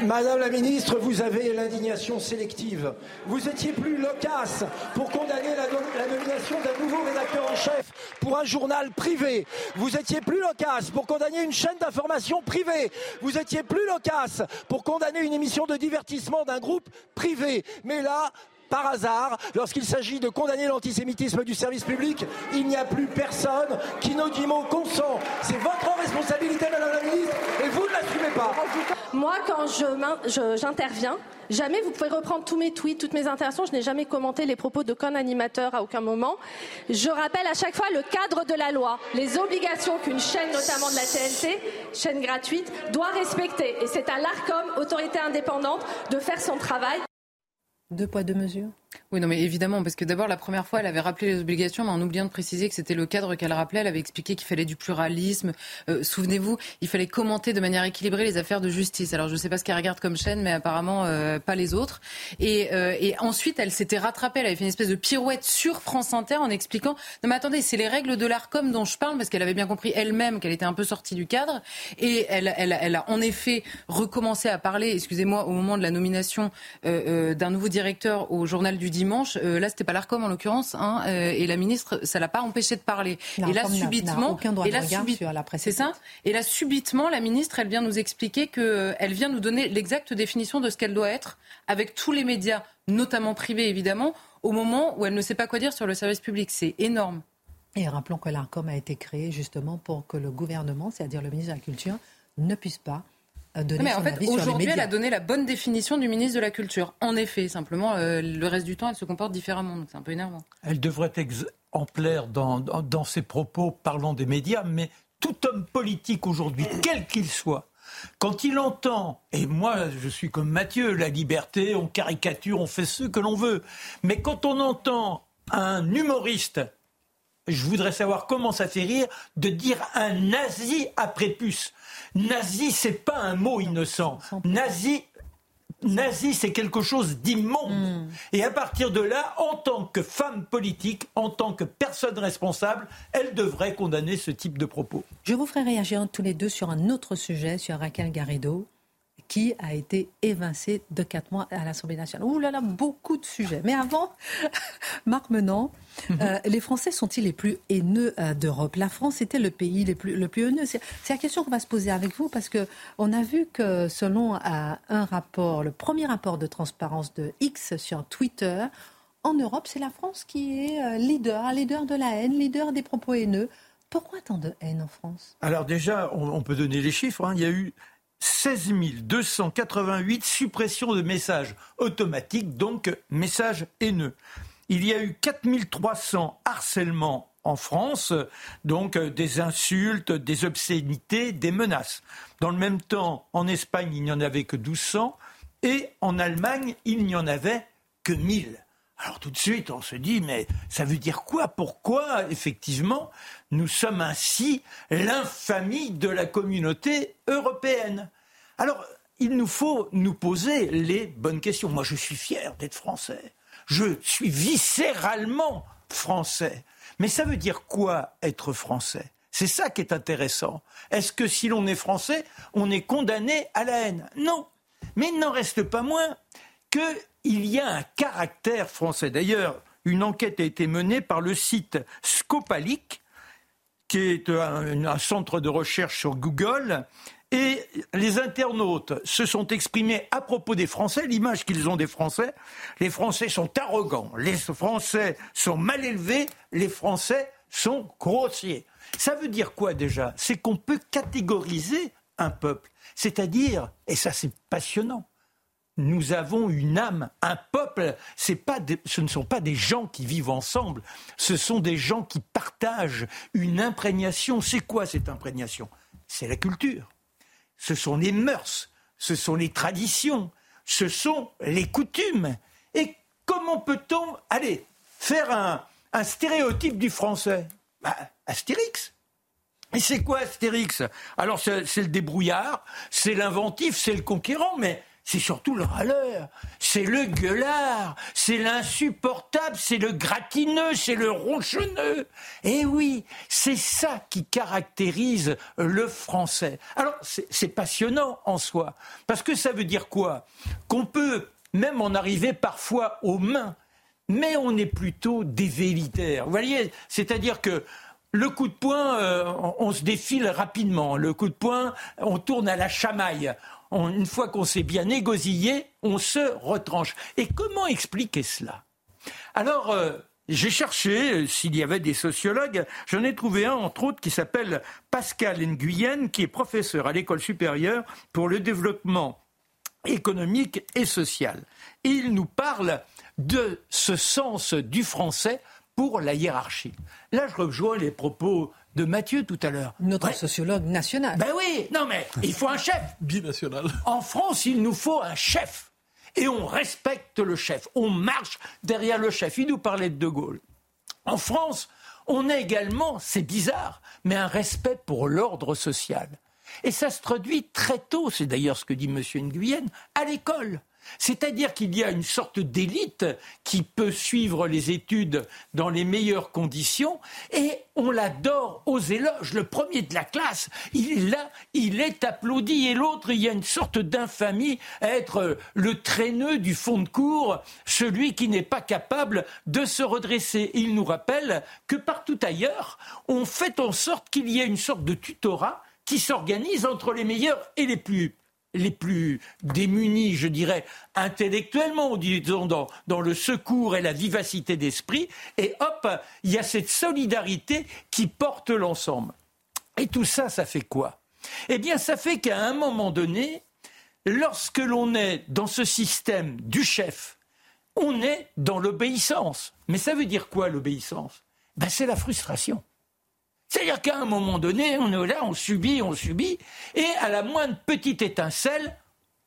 Madame la ministre, vous avez l'indignation sélective. Vous étiez plus loquace pour condamner la, nomination d'un nouveau rédacteur en chef pour un journal privé. Vous étiez plus loquace pour condamner une chaîne d'information privée. Vous étiez plus loquace pour condamner une émission de divertissement d'un groupe privé. Mais là, par hasard, lorsqu'il s'agit de condamner l'antisémitisme du service public, il n'y a plus personne qui mot consent. C'est votre responsabilité, Madame la Ministre, et vous ne l'assumez pas. Moi, quand j'interviens, Jamais vous pouvez reprendre tous mes tweets, toutes mes interventions. Je n'ai jamais commenté les propos d'aucun animateur à aucun moment. Je rappelle à chaque fois le cadre de la loi, les obligations qu'une chaîne, notamment de la TNT, chaîne gratuite, doit respecter. Et c'est à l'ARCOM, autorité indépendante, de faire son travail. Deux poids, deux mesures oui, non, mais évidemment, parce que d'abord, la première fois, elle avait rappelé les obligations, mais en oubliant de préciser que c'était le cadre qu'elle rappelait. Elle avait expliqué qu'il fallait du pluralisme. Euh, souvenez-vous, il fallait commenter de manière équilibrée les affaires de justice. Alors, je ne sais pas ce qu'elle regarde comme chaîne, mais apparemment euh, pas les autres. Et, euh, et ensuite, elle s'était rattrapée. Elle avait fait une espèce de pirouette sur France Inter en expliquant Non, mais attendez, c'est les règles de l'ARCOM dont je parle, parce qu'elle avait bien compris elle-même qu'elle était un peu sortie du cadre. Et elle, elle, elle, a en effet recommencé à parler, excusez-moi, au moment de la nomination d'un nouveau directeur au journal du dimanche, euh, là c'était pas l'Arcom en l'occurrence, hein, euh, et la ministre, ça l'a pas empêché de parler. Et là subitement, et là, c'est ça. Et là subitement, la ministre, elle vient nous expliquer que, euh, elle vient nous donner l'exacte définition de ce qu'elle doit être, avec tous les médias, notamment privés évidemment, au moment où elle ne sait pas quoi dire sur le service public. C'est énorme. Et rappelons que l'ARCOM a été créé justement pour que le gouvernement, c'est-à-dire le ministre de la Culture, ne puisse pas mais en fait, aujourd'hui, elle a donné la bonne définition du ministre de la Culture. En effet, simplement, euh, le reste du temps, elle se comporte différemment. Donc c'est un peu énervant. Elle devrait être exemplaire dans, dans, ses propos parlant des médias, mais tout homme politique aujourd'hui, quel qu'il soit, quand il entend, et moi je suis comme Mathieu, la liberté, on caricature, on fait ce que l'on veut, mais quand on entend un humoriste je voudrais savoir comment ça fait rire de dire un nazi après puce. Nazi, c'est pas un mot innocent. Nazi, nazi, c'est quelque chose d'immonde. Hmm. Et à partir de là, en tant que femme politique, en tant que personne responsable, elle devrait condamner ce type de propos. Je vous ferai réagir tous les deux sur un autre sujet, sur Raquel Garrido qui a été évincé de quatre mois à l'Assemblée nationale. Ouh là là, beaucoup de sujets. Mais avant, Marc Menant, mhm. euh, les Français sont-ils les plus haineux euh, d'Europe? La France était le pays le plus, le plus haineux. C'est la question qu'on va se poser avec vous parce que on a vu que selon euh, un rapport, le premier rapport de transparence de X sur Twitter, en Europe, c'est la France qui est leader, leader de la haine, leader des propos haineux. Pourquoi tant de haine en France? Alors déjà, on, peut donner les chiffres. Hein. Il y a eu 16 288 suppressions de messages automatiques, donc messages haineux. Il y a eu 4 300 harcèlements en France, donc euh, des insultes, des obscénités, des menaces. Dans le même temps, en Espagne, il n'y en avait que 1200 et en Allemagne, il n'y en avait que 1000. Alors tout de suite, on se dit, mais ça veut dire quoi? Pourquoi, effectivement, nous sommes ainsi l'infamie de la communauté européenne? Alors, il nous faut nous poser les bonnes questions. Moi, je suis fier d'être français. Je suis viscéralement français. Mais ça veut dire quoi être français? C'est ça qui est intéressant. Est-ce que si l'on est français, on est condamné à la haine? Non. Mais il n'en reste pas moins qu'il y a un caractère français. D'ailleurs, une enquête a été menée par le site Scopalic, qui est un, centre de recherche sur Google, et les internautes se sont exprimés à propos des Français, l'image qu'ils ont des Français. Les Français sont arrogants, les Français sont mal élevés, les Français sont grossiers. Ça veut dire quoi déjà? C'est qu'on peut catégoriser un peuple. C'est-à-dire, et ça c'est passionnant, nous avons une âme, un peuple. Pas ce ne sont pas des gens qui vivent ensemble, ce sont des gens qui partagent une imprégnation. C'est quoi cette imprégnation? C'est la culture. Ce sont les mœurs, ce sont les traditions, ce sont les coutumes. Et comment peut-on, allez, faire un, stéréotype du français? Bah, Astérix. Et c'est quoi Astérix? Alors c'est le débrouillard, c'est l'inventif, c'est le conquérant, mais c'est surtout le râleur, c'est le gueulard, c'est l'insupportable, c'est le gratineux, c'est le ronchonneux. Et oui, c'est ça qui caractérise le français. Alors, c'est passionnant en soi, parce que ça veut dire quoi? Qu'on peut même en arriver parfois aux mains, mais on est plutôt des vélitaires. Vous voyez, c'est-à-dire que le coup de poing, euh, on, se défile rapidement. Le coup de poing, on tourne à la chamaille une fois qu'on s'est bien négocié, on se retranche. Et comment expliquer cela? Alors, euh, j'ai cherché euh, s'il y avait des sociologues. J'en ai trouvé un, entre autres, qui s'appelle Pascal Nguyen, qui est professeur à l'école supérieure pour le développement économique et social. Et il nous parle de ce sens du français pour la hiérarchie. Là, je rejoins les propos de Mathieu tout à l'heure. Notre sociologue national. Ben oui, non mais il faut un chef. Binational. En France, il nous faut un chef. Et on respecte le chef. On marche derrière le chef. Il nous parlait de De Gaulle. En France, on a également, c'est bizarre, mais un respect pour l'ordre social. Et ça se traduit très tôt, c'est d'ailleurs ce que dit M. Nguyen, à l'école. C'est-à-dire qu'il y a une sorte d'élite qui peut suivre les études dans les meilleures conditions et on l'adore aux éloges. Le premier de la classe, il est là, il est applaudi et l'autre, il y a une sorte d'infamie à être le traîneux du fond de cour, celui qui n'est pas capable de se redresser. Il nous rappelle que partout ailleurs, on fait en sorte qu'il y ait une sorte de tutorat qui s'organise entre les meilleurs et les plus les plus démunis, je dirais, intellectuellement, disons, dans, le secours et la vivacité d'esprit, et hop, il y a cette solidarité qui porte l'ensemble. Et tout ça, ça fait quoi? Eh bien, ça fait qu'à un moment donné, lorsque l'on est dans ce système du chef, on est dans l'obéissance. Mais ça veut dire quoi l'obéissance? Ben, C'est la frustration. C'est-à-dire qu'à un moment donné, on est là, on subit, on subit, et à la moindre petite étincelle,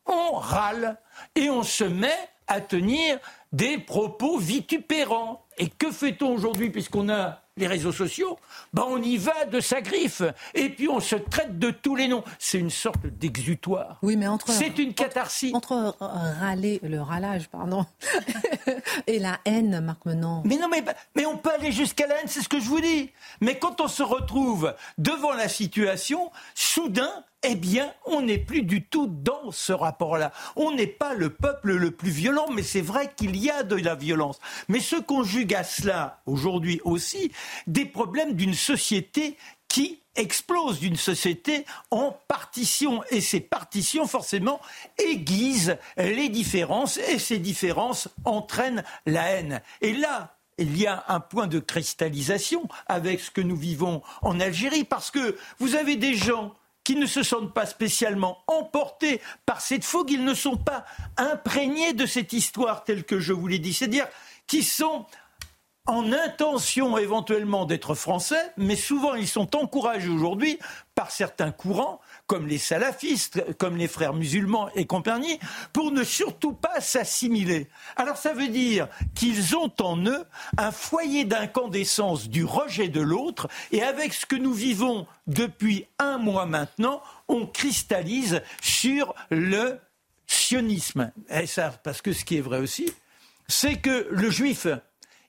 on râle et on se met à tenir des propos vitupérants. Et que fait-on aujourd'hui puisqu'on a les réseaux sociaux? Ben On y va de sa griffe. Et puis on se traite de tous les noms. C'est une sorte d'exutoire. Oui, mais entre. C'est une catharsis. Entre, râler, le râlage, pardon, et la haine, Marc Menant. Mais non, mais, mais on peut aller jusqu'à la haine, c'est ce que je vous dis. Mais quand on se retrouve devant la situation, soudain, eh bien, on n'est plus du tout dans ce rapport-là. On n'est pas le peuple le plus violent, mais c'est vrai qu'il y a de la violence. Mais se à cela, aujourd'hui aussi, des problèmes d'une société qui explose d'une société en partitions. Et ces partitions, forcément, aiguisent les différences et ces différences entraînent la haine. Et là, il y a un point de cristallisation avec ce que nous vivons en Algérie, parce que vous avez des gens qui ne se sentent pas spécialement emportés par cette fougue, ils ne sont pas imprégnés de cette histoire telle que je vous l'ai dit, c'est-à-dire qui sont en intention éventuellement d'être français, mais souvent ils sont encouragés aujourd'hui par certains courants, comme les salafistes, comme les frères musulmans et compagnie, pour ne surtout pas s'assimiler. Alors ça veut dire qu'ils ont en eux un foyer d'incandescence du rejet de l'autre, et avec ce que nous vivons depuis un mois maintenant, on cristallise sur le sionisme. Et ça, parce que ce qui est vrai aussi, c'est que le juif,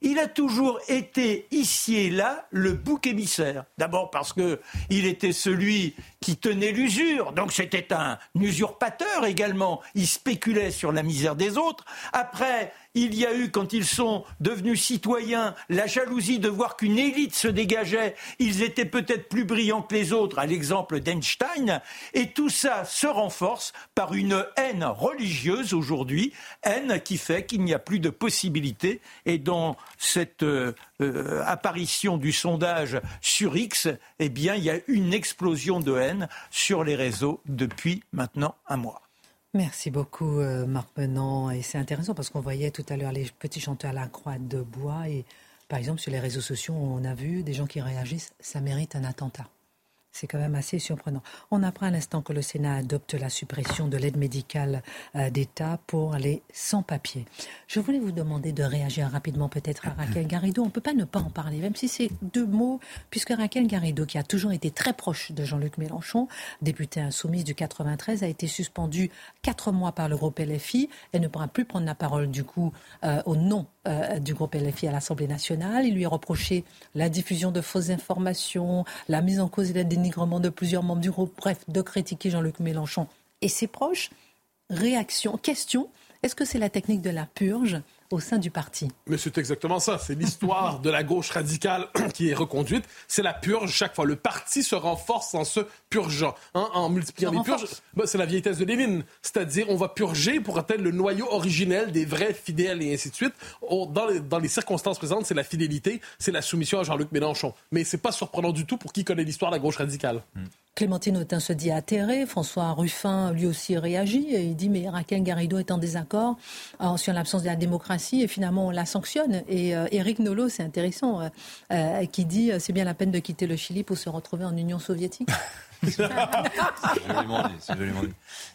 il a toujours été ici et là le bouc émissaire. D'abord parce que il était celui qui tenait l'usure, donc c'était un usurpateur également. Il spéculait sur la misère des autres. Après, il y a eu, quand ils sont devenus citoyens, la jalousie de voir qu'une élite se dégageait. Ils étaient peut-être plus brillants que les autres, à l'exemple d'Einstein. Et tout ça se renforce par une haine religieuse aujourd'hui, haine qui fait qu'il n'y a plus de possibilité. Et dans cette euh, euh, apparition du sondage sur X, eh bien, il y a une explosion de haine sur les réseaux depuis maintenant un mois. Merci beaucoup, euh, Marc Menant. Et c'est intéressant parce qu'on voyait tout à l'heure les petits chanteurs à la croix de bois. Et par exemple, sur les réseaux sociaux, on a vu des gens qui réagissent ça mérite un attentat. C'est quand même assez surprenant. On apprend à l'instant que le Sénat adopte la suppression de l'aide médicale euh, d'État pour les sans-papiers. Je voulais vous demander de réagir rapidement peut-être à Raquel Garrido. On ne peut pas ne pas en parler, même si c'est deux mots, puisque Raquel Garrido, qui a toujours été très proche de Jean-Luc Mélenchon, députée insoumise du 93, a été suspendue quatre mois par le groupe LFI. Elle ne pourra plus prendre la parole du coup euh, au nom euh, du groupe LFI à l'Assemblée nationale. Il lui a reproché la diffusion de fausses informations, la mise en cause et le de plusieurs membres du groupe, bref, de critiquer Jean-Luc Mélenchon et ses proches. Réaction, question, est-ce que c'est la technique de la purge? Au sein du parti. Mais c'est exactement ça. C'est l'histoire de la gauche radicale qui est reconduite. C'est la purge chaque fois. Le parti se renforce en se purgeant, hein, en multipliant les purges. Bah, c'est la vieille thèse de Lénine. C'est-à-dire, on va purger pour atteindre le noyau originel des vrais fidèles et ainsi de suite. dans, les, dans, les, circonstances présentes, c'est la fidélité, c'est la soumission à Jean-Luc Mélenchon. Mais c'est pas surprenant du tout pour qui connaît l'histoire de la gauche radicale. Mm. Clémentine Autain se dit atterrée. François Ruffin, lui aussi, réagit. Et il dit Mais Raquel Garrido est en désaccord euh, sur l'absence de la démocratie. Et finalement, on la sanctionne. Et euh, Éric Nolot, c'est intéressant, euh, qui dit C'est bien la peine de quitter le Chili pour se retrouver en Union soviétique. c'est. C'est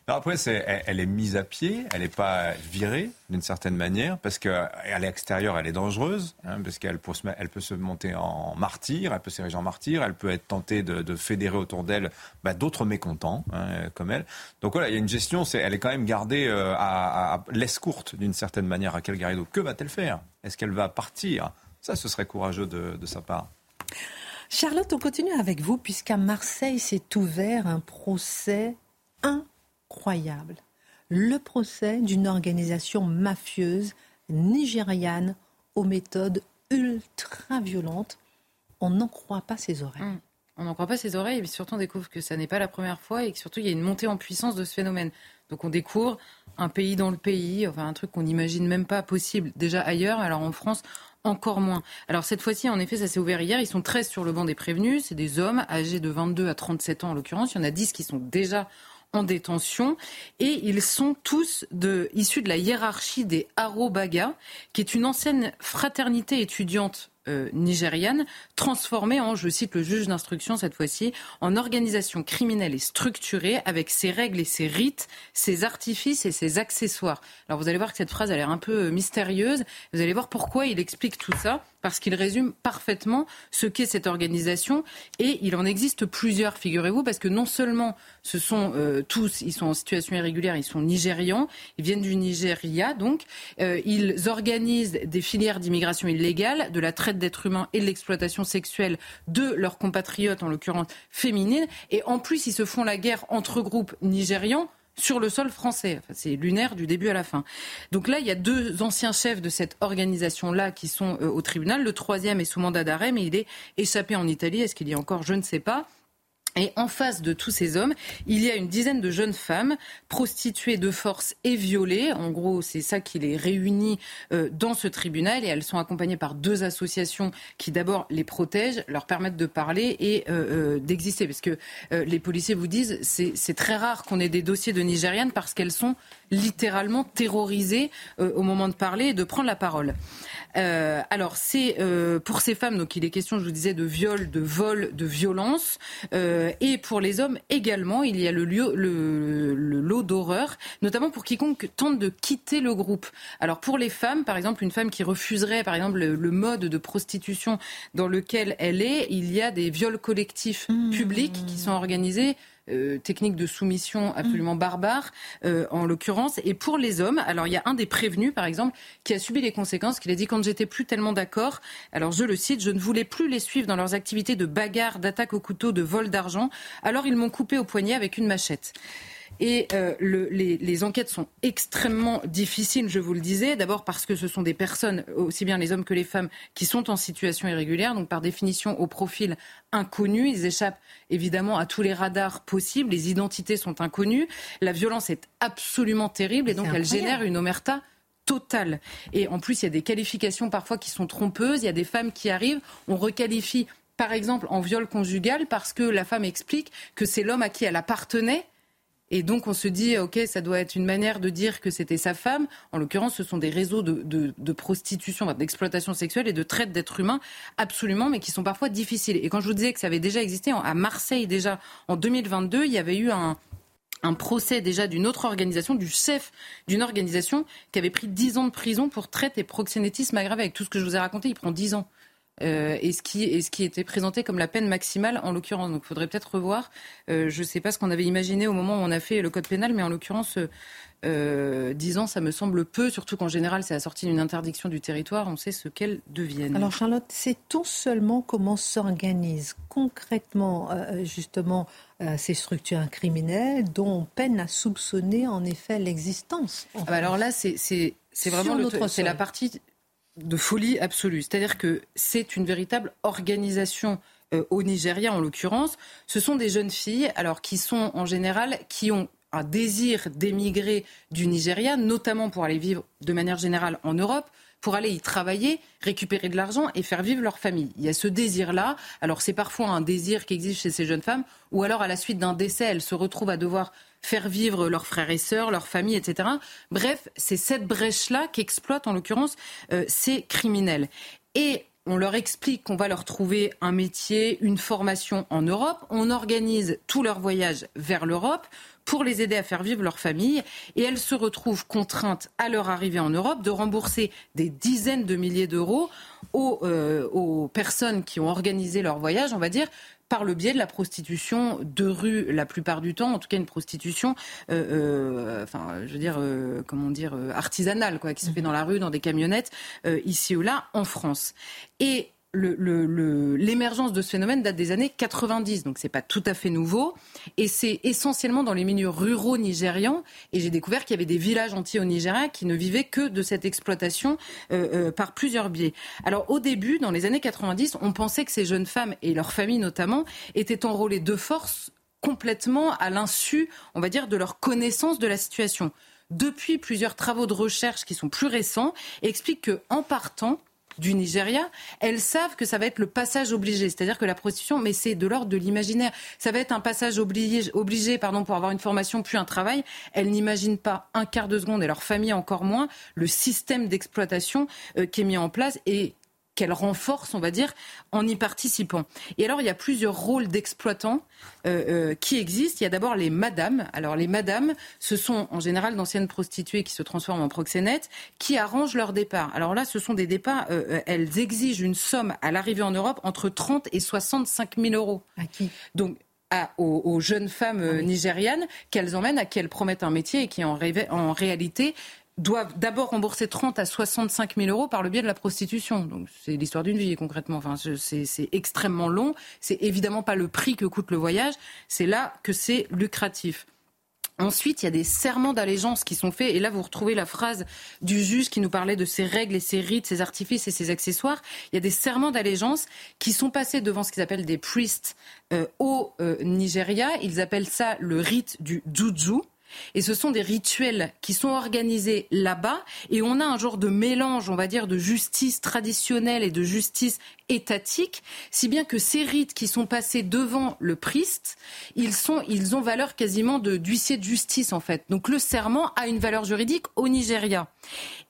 après, elle, est mise à pied, elle n'est pas virée d'une certaine manière, parce qu'à l'extérieur, elle est dangereuse, hein, parce qu'elle peut, se monter en martyr, elle peut s'ériger en martyr, elle peut être tentée de, fédérer autour d'elle bah, d'autres mécontents, hein, comme elle. Donc voilà, il y a une gestion, elle est quand même gardée euh, à, à, l'escourte d'une certaine manière à Garrido. Que va-t-elle faire? Est-ce qu'elle va partir? Ça, ce serait courageux de sa part. Charlotte, on continue avec vous puisqu'à Marseille s'est ouvert un procès incroyable. Le procès d'une organisation mafieuse nigériane aux méthodes ultra violentes. On n'en croit pas ses oreilles. Hum. On n'en croit pas ses oreilles et surtout on découvre que ça n'est pas la première fois et que surtout il y a une montée en puissance de ce phénomène. Donc on découvre un pays dans le pays, enfin un truc qu'on n'imagine même pas possible déjà ailleurs. Alors en France, encore moins. Alors cette fois-ci, en effet, ça s'est ouvert hier. Ils sont 13 sur le banc des prévenus. C'est des hommes âgés de 22 à 37 ans en l'occurrence. Il y en a 10 qui sont déjà en détention et ils sont tous de, issus de la hiérarchie des Arobaga, qui est une ancienne fraternité étudiante euh, nigériane, transformée en, je cite le juge d'instruction cette fois-ci, en organisation criminelle et structurée avec ses règles et ses rites, ses artifices et ses accessoires. Alors vous allez voir que cette phrase a l'air un peu euh, mystérieuse. Vous allez voir pourquoi il explique tout ça parce qu'il résume parfaitement ce qu'est cette organisation. Et il en existe plusieurs, figurez-vous, parce que non seulement ce sont euh, tous, ils sont en situation irrégulière, ils sont nigérians, ils viennent du Nigeria, donc euh, ils organisent des filières d'immigration illégale, de la traite d'êtres humains et de l'exploitation sexuelle de leurs compatriotes, en l'occurrence féminines. Et en plus, ils se font la guerre entre groupes nigérians sur le sol français. c'est lunaire du début à la fin. Donc là, il y a deux anciens chefs de cette organisation-là qui sont euh, au tribunal. Le troisième est sous mandat d'arrêt, mais il est échappé en Italie. Est-ce qu'il y a encore Je ne sais pas. Et en face de tous ces hommes, il y a une dizaine de jeunes femmes prostituées de force et violées. En gros, c'est ça qui les réunit euh, dans ce tribunal. Et elles sont accompagnées par deux associations qui d'abord les protègent, leur permettent de parler et euh, euh, d'exister. Parce que les policiers vous disent, c'est très rare qu'on ait des dossiers de Nigérianes parce qu'elles sont littéralement terrorisées au moment de parler et de prendre la parole. Alors, c'est pour ces femmes, donc il est question, je vous disais, de viol, de vol, de violence. Et pour les hommes également, il y a le, lieu, le, le lot d'horreur, notamment pour quiconque tente de quitter le groupe. Alors, pour les femmes, par exemple, une femme qui refuserait, par exemple, le, mode de prostitution dans lequel elle est, il y a des viols collectifs mmh. publics qui sont organisés euh, technique de soumission absolument barbare, euh, en l'occurrence. Et pour les hommes, alors il y a un des prévenus, par exemple, qui a subi les conséquences, qui a dit quand j'étais plus tellement d'accord, alors je le cite, je ne voulais plus les suivre dans leurs activités de bagarre, d'attaque au couteau, de vol d'argent, alors ils m'ont coupé au poignet avec une machette. Et euh, les, enquêtes sont extrêmement difficiles, je vous le disais. D'abord parce que ce sont des personnes, aussi bien les hommes que les femmes, qui sont en situation irrégulière, donc par définition au profil inconnu. Ils échappent évidemment à tous les radars possibles. Les identités sont inconnues. La violence est absolument terrible et donc elle génère une omerta totale. Et en plus, il y a des qualifications parfois qui sont trompeuses. Il y a des femmes qui arrivent, on requalifie par exemple en viol conjugal parce que la femme explique que c'est l'homme à qui elle appartenait et donc on se dit, ok, ça doit être une manière de dire que c'était sa femme. En l'occurrence, ce sont des réseaux de, prostitution, d'exploitation sexuelle et de traite d'êtres humains, absolument, mais qui sont parfois difficiles. Et quand je vous disais que ça avait déjà existé à Marseille déjà en 2022, il y avait eu un, procès déjà d'une autre organisation, du chef d'une organisation qui avait pris 10 ans de prison pour traite et proxénétisme aggravé. Avec tout ce que je vous ai raconté, il prend 10 ans. Euh, et, ce qui, et ce qui était présenté comme la peine maximale en l'occurrence. Donc il faudrait peut-être revoir. Euh, je ne sais pas ce qu'on avait imaginé au moment où on a fait le code pénal, mais en l'occurrence, euh, 10 ans, ça me semble peu, surtout qu'en général, c'est la sortie d'une interdiction du territoire, on sait ce qu'elles deviennent. Alors Charlotte, sait-on seulement comment s'organisent concrètement, euh, justement, ces structures criminelles dont on peine à soupçonner en effet l'existence ah bah Alors là, c'est c'est vraiment c'est la partie de folie absolue. C'est-à-dire que c'est une véritable organisation euh, au Nigeria en l'occurrence. Ce sont des jeunes filles, alors qui sont en général qui ont un désir d'émigrer du Nigeria, notamment pour aller vivre de manière générale en Europe, pour aller y travailler, récupérer de l'argent et faire vivre leur famille. Il y a ce désir-là. Alors c'est parfois un désir qui existe chez ces jeunes femmes, ou alors à la suite d'un décès, elles se retrouvent à devoir faire vivre leurs frères et sœurs, leur famille, etc. Bref, c'est cette brèche-là qu'exploitent en l'occurrence euh, ces criminels. Et on leur explique qu'on va leur trouver un métier, une formation en Europe. On organise tout leur voyage vers l'Europe pour les aider à faire vivre leur famille. Et elles se retrouvent contraintes, à leur arrivée en Europe, de rembourser des dizaines de milliers d'euros aux, euh, aux personnes qui ont organisé leur voyage, on va dire, par le biais de la prostitution de rue la plupart du temps, en tout cas une prostitution, euh, euh, enfin, je veux dire, comment dire, artisanale, quoi, qui se fait dans la rue, dans des camionnettes, ici ou là, en France. Et l'émergence le, de ce phénomène date des années 90, donc c'est pas tout à fait nouveau, et c'est essentiellement dans les milieux ruraux nigérians. Et j'ai découvert qu'il y avait des villages entiers au Nigeria qui ne vivaient que de cette exploitation euh, euh, par plusieurs biais. Alors au début, dans les années 90, on pensait que ces jeunes femmes et leurs familles notamment étaient enrôlées de force complètement à l'insu, on va dire, de leur connaissance de la situation. Depuis plusieurs travaux de recherche qui sont plus récents, expliquent que en partant du Nigeria, elles savent que ça va être le passage obligé. C'est-à-dire que la prostitution, mais c'est de l'ordre de l'imaginaire. Ça va être un passage obligé, obligé pardon, pour avoir une formation puis un travail. Elles n'imaginent pas un quart de seconde, et leur famille encore moins, le système d'exploitation euh, qui est mis en place. Et qu'elle renforce, on va dire, en y participant. Et alors, il y a plusieurs rôles d'exploitants euh, euh, qui existent. Il y a d'abord les madames. Alors, les madames, ce sont en général d'anciennes prostituées qui se transforment en proxénètes, qui arrangent leur départ. Alors là, ce sont des départs, euh, elles exigent une somme à l'arrivée en Europe entre 30 et 65 000 euros. À qui? Donc, aux, jeunes femmes ah nigérianes qu'elles emmènent, à qui elles promettent un métier et qui en, en réalité doivent d'abord rembourser 30 à 65 000 euros par le biais de la prostitution. Donc c'est l'histoire d'une vie concrètement. Enfin, c'est extrêmement long. C'est évidemment pas le prix que coûte le voyage. C'est là que c'est lucratif. Ensuite, il y a des serments d'allégeance qui sont faits. Et là, vous retrouvez la phrase du juge qui nous parlait de ses règles et ses rites, ses artifices et ses accessoires. Il y a des serments d'allégeance qui sont passés devant ce qu'ils appellent des priests euh, au euh, Nigeria. Ils appellent ça le rite du juju. Et ce sont des rituels qui sont organisés là-bas et on a un genre de mélange, on va dire, de justice traditionnelle et de justice étatique, si bien que ces rites qui sont passés devant le priest, ils, sont, ils ont valeur quasiment de d'huissier de justice en fait. Donc le serment a une valeur juridique au Nigeria.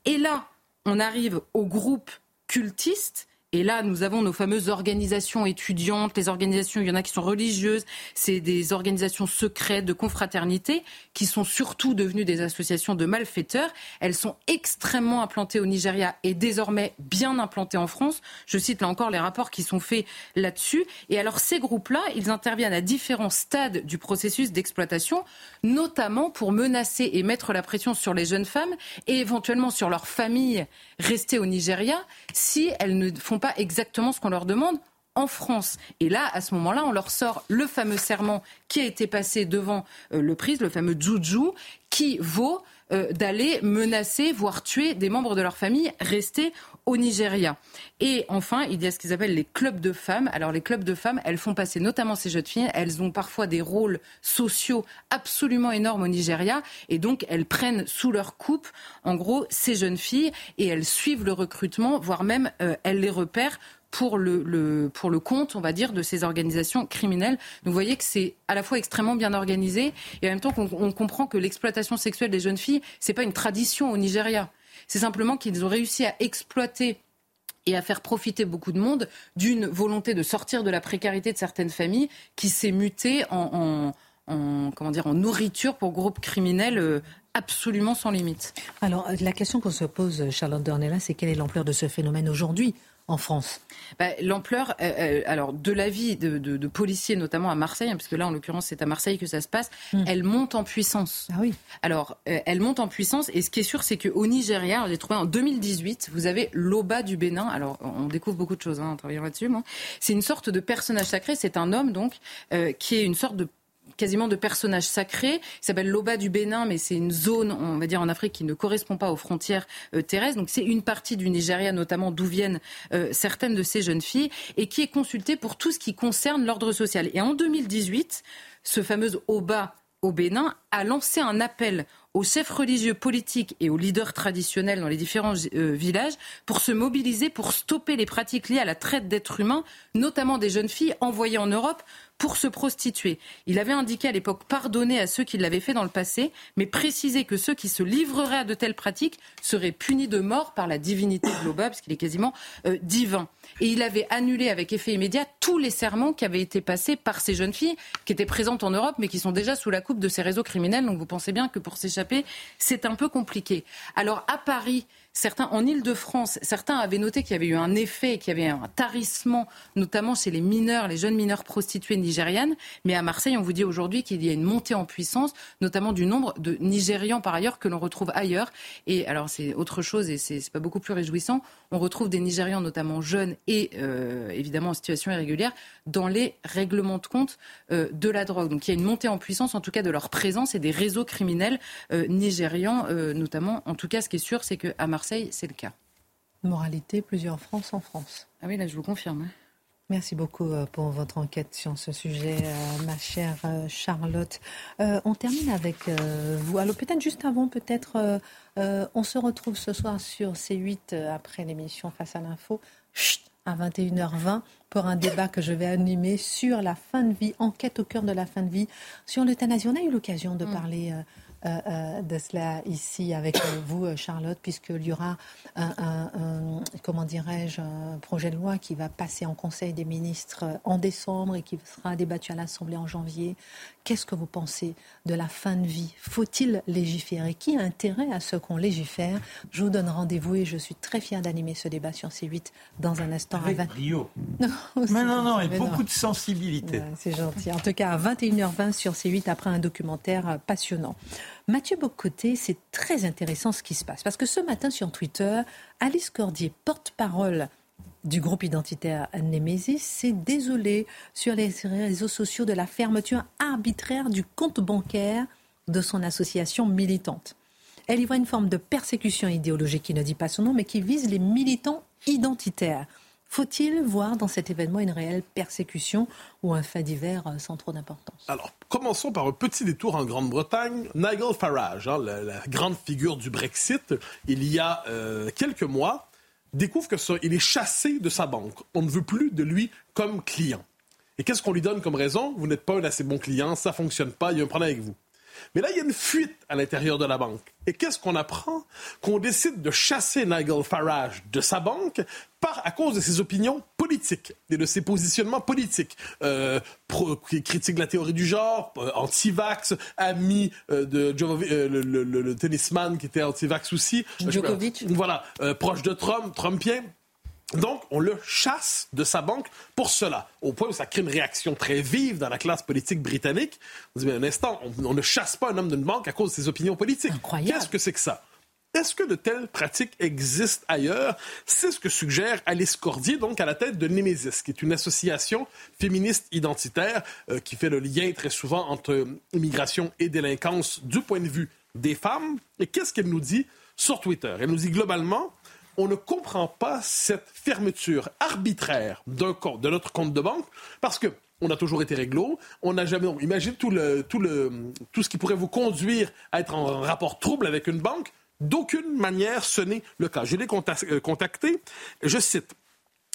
Et là, on arrive au groupe cultiste et là, nous avons nos fameuses organisations étudiantes, les organisations, il y en a qui sont religieuses, c'est des organisations secrètes de confraternité qui sont surtout devenues des associations de malfaiteurs. Elles sont extrêmement implantées au Nigeria et désormais bien implantées en France. Je cite là encore les rapports qui sont faits là-dessus. Et alors ces groupes-là, ils interviennent à différents stades du processus d'exploitation, notamment pour menacer et mettre la pression sur les jeunes femmes et éventuellement sur leurs familles restées au Nigeria si elles ne font pas exactement ce qu'on leur demande en France. Et là, à ce moment-là, on leur sort le fameux serment qui a été passé devant euh, le prise, le fameux Juju, qui vaut euh, d'aller menacer, voire tuer des membres de leur famille restés au Nigeria. Et enfin, il y a ce qu'ils appellent les clubs de femmes. Alors les clubs de femmes, elles font passer notamment ces jeunes filles, elles ont parfois des rôles sociaux absolument énormes au Nigeria, et donc elles prennent sous leur coupe, en gros, ces jeunes filles, et elles suivent le recrutement, voire même euh, elles les repèrent pour le, pour le compte, on va dire, de ces organisations criminelles. Vous voyez que c'est à la fois extrêmement bien organisé et en même temps qu'on comprend que l'exploitation sexuelle des jeunes filles, c'est pas une tradition au Nigeria. C'est simplement qu'ils ont réussi à exploiter et à faire profiter beaucoup de monde d'une volonté de sortir de la précarité de certaines familles qui s'est mutée en, nourriture pour groupes criminels euh, absolument sans limite. Alors, la question qu'on se pose, Charlotte Dornella, c'est quelle est l'ampleur de ce phénomène aujourd'hui en France bah, L'ampleur, euh, euh, alors de la vie de, policiers, notamment à Marseille, hein, parce que là, en l'occurrence, c'est à Marseille que ça se passe, hmm. elle monte en puissance. Ah oui. Alors, euh, elle monte en puissance, et ce qui est sûr, c'est qu'au Nigeria, j'ai trouvé en 2018, vous avez l'Oba du Bénin. Alors, on découvre beaucoup de choses hein, en travaillant là-dessus. C'est une sorte de personnage sacré. C'est un homme, donc, qui est une sorte de quasiment de personnages sacrés. Il s'appelle l'Oba du Bénin, mais c'est une zone, on va dire, en Afrique qui ne correspond pas aux frontières euh, terrestres. Donc c'est une partie du Nigeria, notamment d'où viennent euh, certaines de ces jeunes filles, et qui est consultée pour tout ce qui concerne l'ordre social. Et en 2018, ce fameux Oba au Bénin a lancé un appel aux chefs religieux politiques et aux leaders traditionnels dans les différents euh, villages pour se mobiliser pour stopper les pratiques liées à la traite d'êtres humains, notamment des jeunes filles envoyées en Europe pour se prostituer. Il avait indiqué à l'époque pardonner à ceux qui l'avaient fait dans le passé, mais préciser que ceux qui se livreraient à de telles pratiques seraient punis de mort par la divinité globale, parce qu'il est quasiment euh, divin. Et il avait annulé avec effet immédiat tous les serments qui avaient été passés par ces jeunes filles qui étaient présentes en Europe, mais qui sont déjà sous la coupe de ces réseaux criminels. Donc vous pensez bien que pour s'échapper, c'est un peu compliqué. Alors à Paris, Certains, en Ile-de-France, certains avaient noté qu'il y avait eu un effet, qu'il y avait un tarissement, notamment chez les mineurs, les jeunes mineurs prostituées nigérianes. Mais à Marseille, on vous dit aujourd'hui qu'il y a une montée en puissance, notamment du nombre de Nigérians par ailleurs que l'on retrouve ailleurs. Et alors, c'est autre chose et c'est pas beaucoup plus réjouissant. On retrouve des Nigérians, notamment jeunes et euh, évidemment en situation irrégulière, dans les règlements de compte euh, de la drogue. Donc il y a une montée en puissance, en tout cas, de leur présence et des réseaux criminels euh, nigérians, notamment. En tout cas, ce qui est sûr, c'est qu'à Marseille, c'est le cas. Moralité, plusieurs France en France. Ah oui, là, je vous confirme. Hein. Merci beaucoup euh, pour votre enquête sur ce sujet, euh, ma chère euh, Charlotte. on termine avec vous. Alors peut-être juste avant, peut-être, on se retrouve ce soir sur C8 après l'émission Face à l'info à 21h20 pour un débat que je vais animer sur la fin de vie, enquête au cœur de la fin de vie, sur l'euthanasie. On a eu l'occasion de mm. parler euh, euh, de cela ici avec euh, vous, Charlotte, puisqu'il y aura un, comment dirais-je, un projet de loi qui va passer en Conseil des ministres en décembre et qui sera débattu à l'Assemblée en janvier. Qu'est-ce que vous pensez de la fin de vie? Faut-il légiférer? Qui a intérêt à ce qu'on légifère? Je vous donne rendez-vous et je suis très fière d'animer ce débat sur C8 dans un instant. Avec à brio. Non, mais non, non, et beaucoup de sensibilité. c'est gentil. En tout cas, à 21h20 sur C8 après un documentaire passionnant. Mathieu Bocoté, c'est très intéressant ce qui se passe. Parce que ce matin sur Twitter, Alice Cordier, porte-parole du groupe identitaire Nemesis s'est désolée sur les réseaux sociaux de la fermeture arbitraire du compte bancaire de son association militante. Elle y voit une forme de persécution idéologique qui ne dit pas son nom, mais qui vise les militants identitaires. Faut-il voir dans cet événement une réelle persécution ou un fait divers euh, sans trop d'importance? Alors, commençons par un petit détour en Grande-Bretagne. Nigel Farage, hein, la, grande figure du Brexit, il y a euh, quelques mois, découvre que ça, il est chassé de sa banque. On ne veut plus de lui comme client. Et qu'est-ce qu'on lui donne comme raison? Vous n'êtes pas un assez bon client, ça fonctionne pas, il y a un problème avec vous. Mais là, il y a une fuite à l'intérieur de la banque. Et qu'est-ce qu'on apprend? Qu'on décide de chasser Nigel Farage de sa banque par, à cause de ses opinions politiques et de ses positionnements politiques. Euh, critique de la théorie du genre, euh, anti-vax, ami euh, de euh, le, tennisman qui était anti-vax aussi. Djokovic. voilà, proche de Trump, Trumpien. Donc, on le chasse de sa banque pour cela, au point où ça crée une réaction très vive dans la classe politique britannique. On dit, mais un instant, on, ne chasse pas un homme d'une banque à cause de ses opinions politiques. Qu'est-ce que c'est que ça? Est-ce que de telles pratiques existent ailleurs? C'est ce que suggère Alice Cordier, donc à la tête de Nemesis, qui est une association féministe identitaire euh, qui fait le lien très souvent entre immigration et délinquance du point de vue des femmes. Et qu'est-ce qu'elle nous dit sur Twitter? Elle nous dit globalement, on ne comprend pas cette fermeture arbitraire compte, de notre compte de banque, parce que on a toujours été réglo, on n'a jamais. Imagine tout, le, tout, le, tout ce qui pourrait vous conduire à être en rapport trouble avec une banque. D'aucune manière, ce n'est le cas. Je l'ai euh, contacté. Je cite.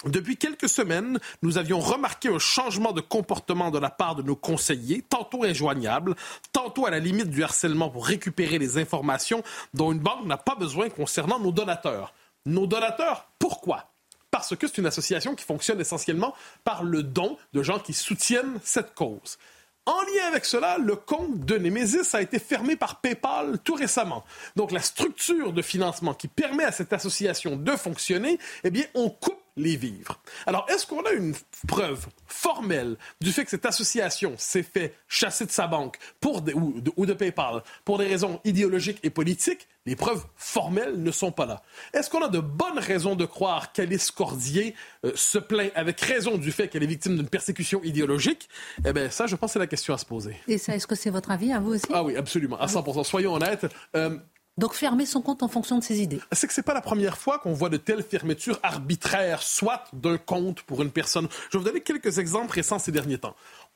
Depuis quelques semaines, nous avions remarqué un changement de comportement de la part de nos conseillers, tantôt injoignables, tantôt à la limite du harcèlement pour récupérer les informations dont une banque n'a pas besoin concernant nos donateurs nos donateurs. Pourquoi? Parce que c'est une association qui fonctionne essentiellement par le don de gens qui soutiennent cette cause. En lien avec cela, le compte de Nemesis a été fermé par PayPal tout récemment. Donc la structure de financement qui permet à cette association de fonctionner, eh bien, on coupe les vivre. Alors, est-ce qu'on a une preuve formelle du fait que cette association s'est fait chasser de sa banque pour ou, de, ou de PayPal pour des raisons idéologiques et politiques? Les preuves formelles ne sont pas là. Est-ce qu'on a de bonnes raisons de croire qu'Alice Cordier euh, se plaint avec raison du fait qu'elle est victime d'une persécution idéologique? Eh bien, ça, je pense que c'est la question à se poser. Et ça, est-ce que c'est votre avis à vous aussi? Ah oui, absolument, à 100 Soyons honnêtes. Euh, donc fermer son compte en fonction de ses idées. C'est que c'est pas la première fois qu'on voit de telles fermetures arbitraires, soit d'un compte pour une personne? Je vais vous donner quelques exemples récents ces derniers temps.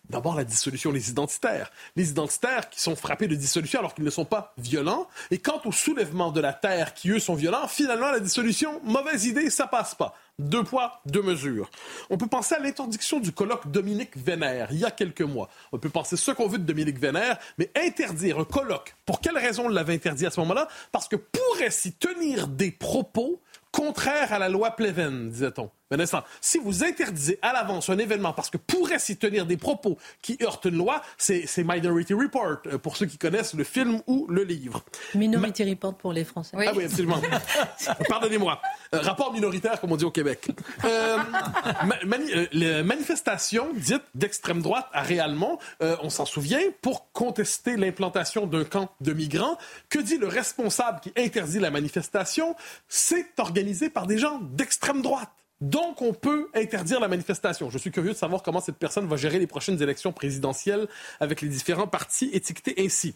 D'abord, la dissolution des identitaires. Les identitaires qui sont frappés de dissolution alors qu'ils ne sont pas violents. Et quant au soulèvement de la terre qui, eux, sont violents, finalement, la dissolution, mauvaise idée, ça passe pas. Deux poids, deux mesures. On peut penser à l'interdiction du colloque Dominique Vénère, il y a quelques mois. On peut penser ce qu'on veut de Dominique Vénère, mais interdire un colloque, pour quelle raison on l'avait interdit à ce moment-là? Parce que pourrait s'y tenir des propos contraires à la loi Pleven, disait-on. Vincent, si vous interdisez à l'avance un événement parce que pourrait s'y tenir des propos qui heurtent une loi, c'est Minority Report, euh, pour ceux qui connaissent le film ou le livre. Minority Report pour les Français. Ah oui, absolument. Pardonnez-moi. Euh, rapport minoritaire, comme on dit au Québec. Euh, euh les manifestations dites d'extrême droite à Réalmont, on s'en souvient, pour contester l'implantation d'un camp de migrants. Que dit le responsable qui interdit la manifestation? C'est organisé par des gens d'extrême droite. Donc, on peut interdire la manifestation. Je suis curieux de savoir comment cette personne va gérer les prochaines élections présidentielles avec les différents partis étiquetés ainsi.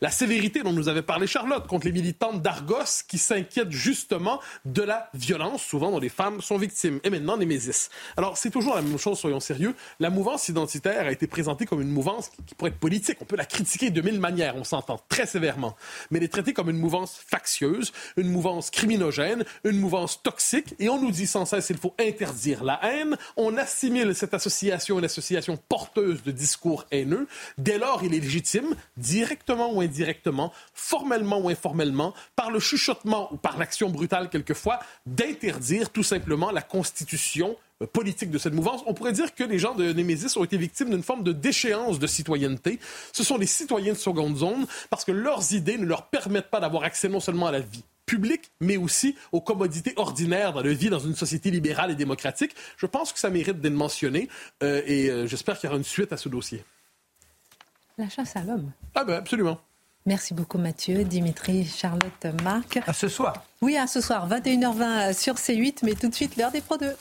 La sévérité dont nous avait parlé Charlotte contre les militantes d'Argos qui s'inquiètent justement de la violence, souvent dont les femmes sont victimes. Et maintenant, Némésis. Alors, c'est toujours la même chose, soyons sérieux. La mouvance identitaire a été présentée comme une mouvance qui pourrait être politique. On peut la critiquer de mille manières, on s'entend très sévèrement. Mais elle est traitée comme une mouvance factieuse, une mouvance criminogène, une mouvance toxique. Et on nous dit sans cesse, il faut interdire la haine. On assimile cette association à une association porteuse de discours haineux. Dès lors, il est légitime, directement ou indirectement, formellement ou informellement, par le chuchotement ou par l'action brutale quelquefois, d'interdire tout simplement la constitution euh, politique de cette mouvance. On pourrait dire que les gens de Némésis ont été victimes d'une forme de déchéance de citoyenneté. Ce sont des citoyens de seconde zone parce que leurs idées ne leur permettent pas d'avoir accès non seulement à la vie public, mais aussi aux commodités ordinaires dans la vie dans une société libérale et démocratique. Je pense que ça mérite d'être mentionné euh, et euh, j'espère qu'il y aura une suite à ce dossier. La chasse à l'homme. Ah ben absolument. Merci beaucoup Mathieu, Dimitri, Charlotte, Marc. À ce soir. Oui, à ce soir, 21h20 sur C8, mais tout de suite l'heure des Pro 2.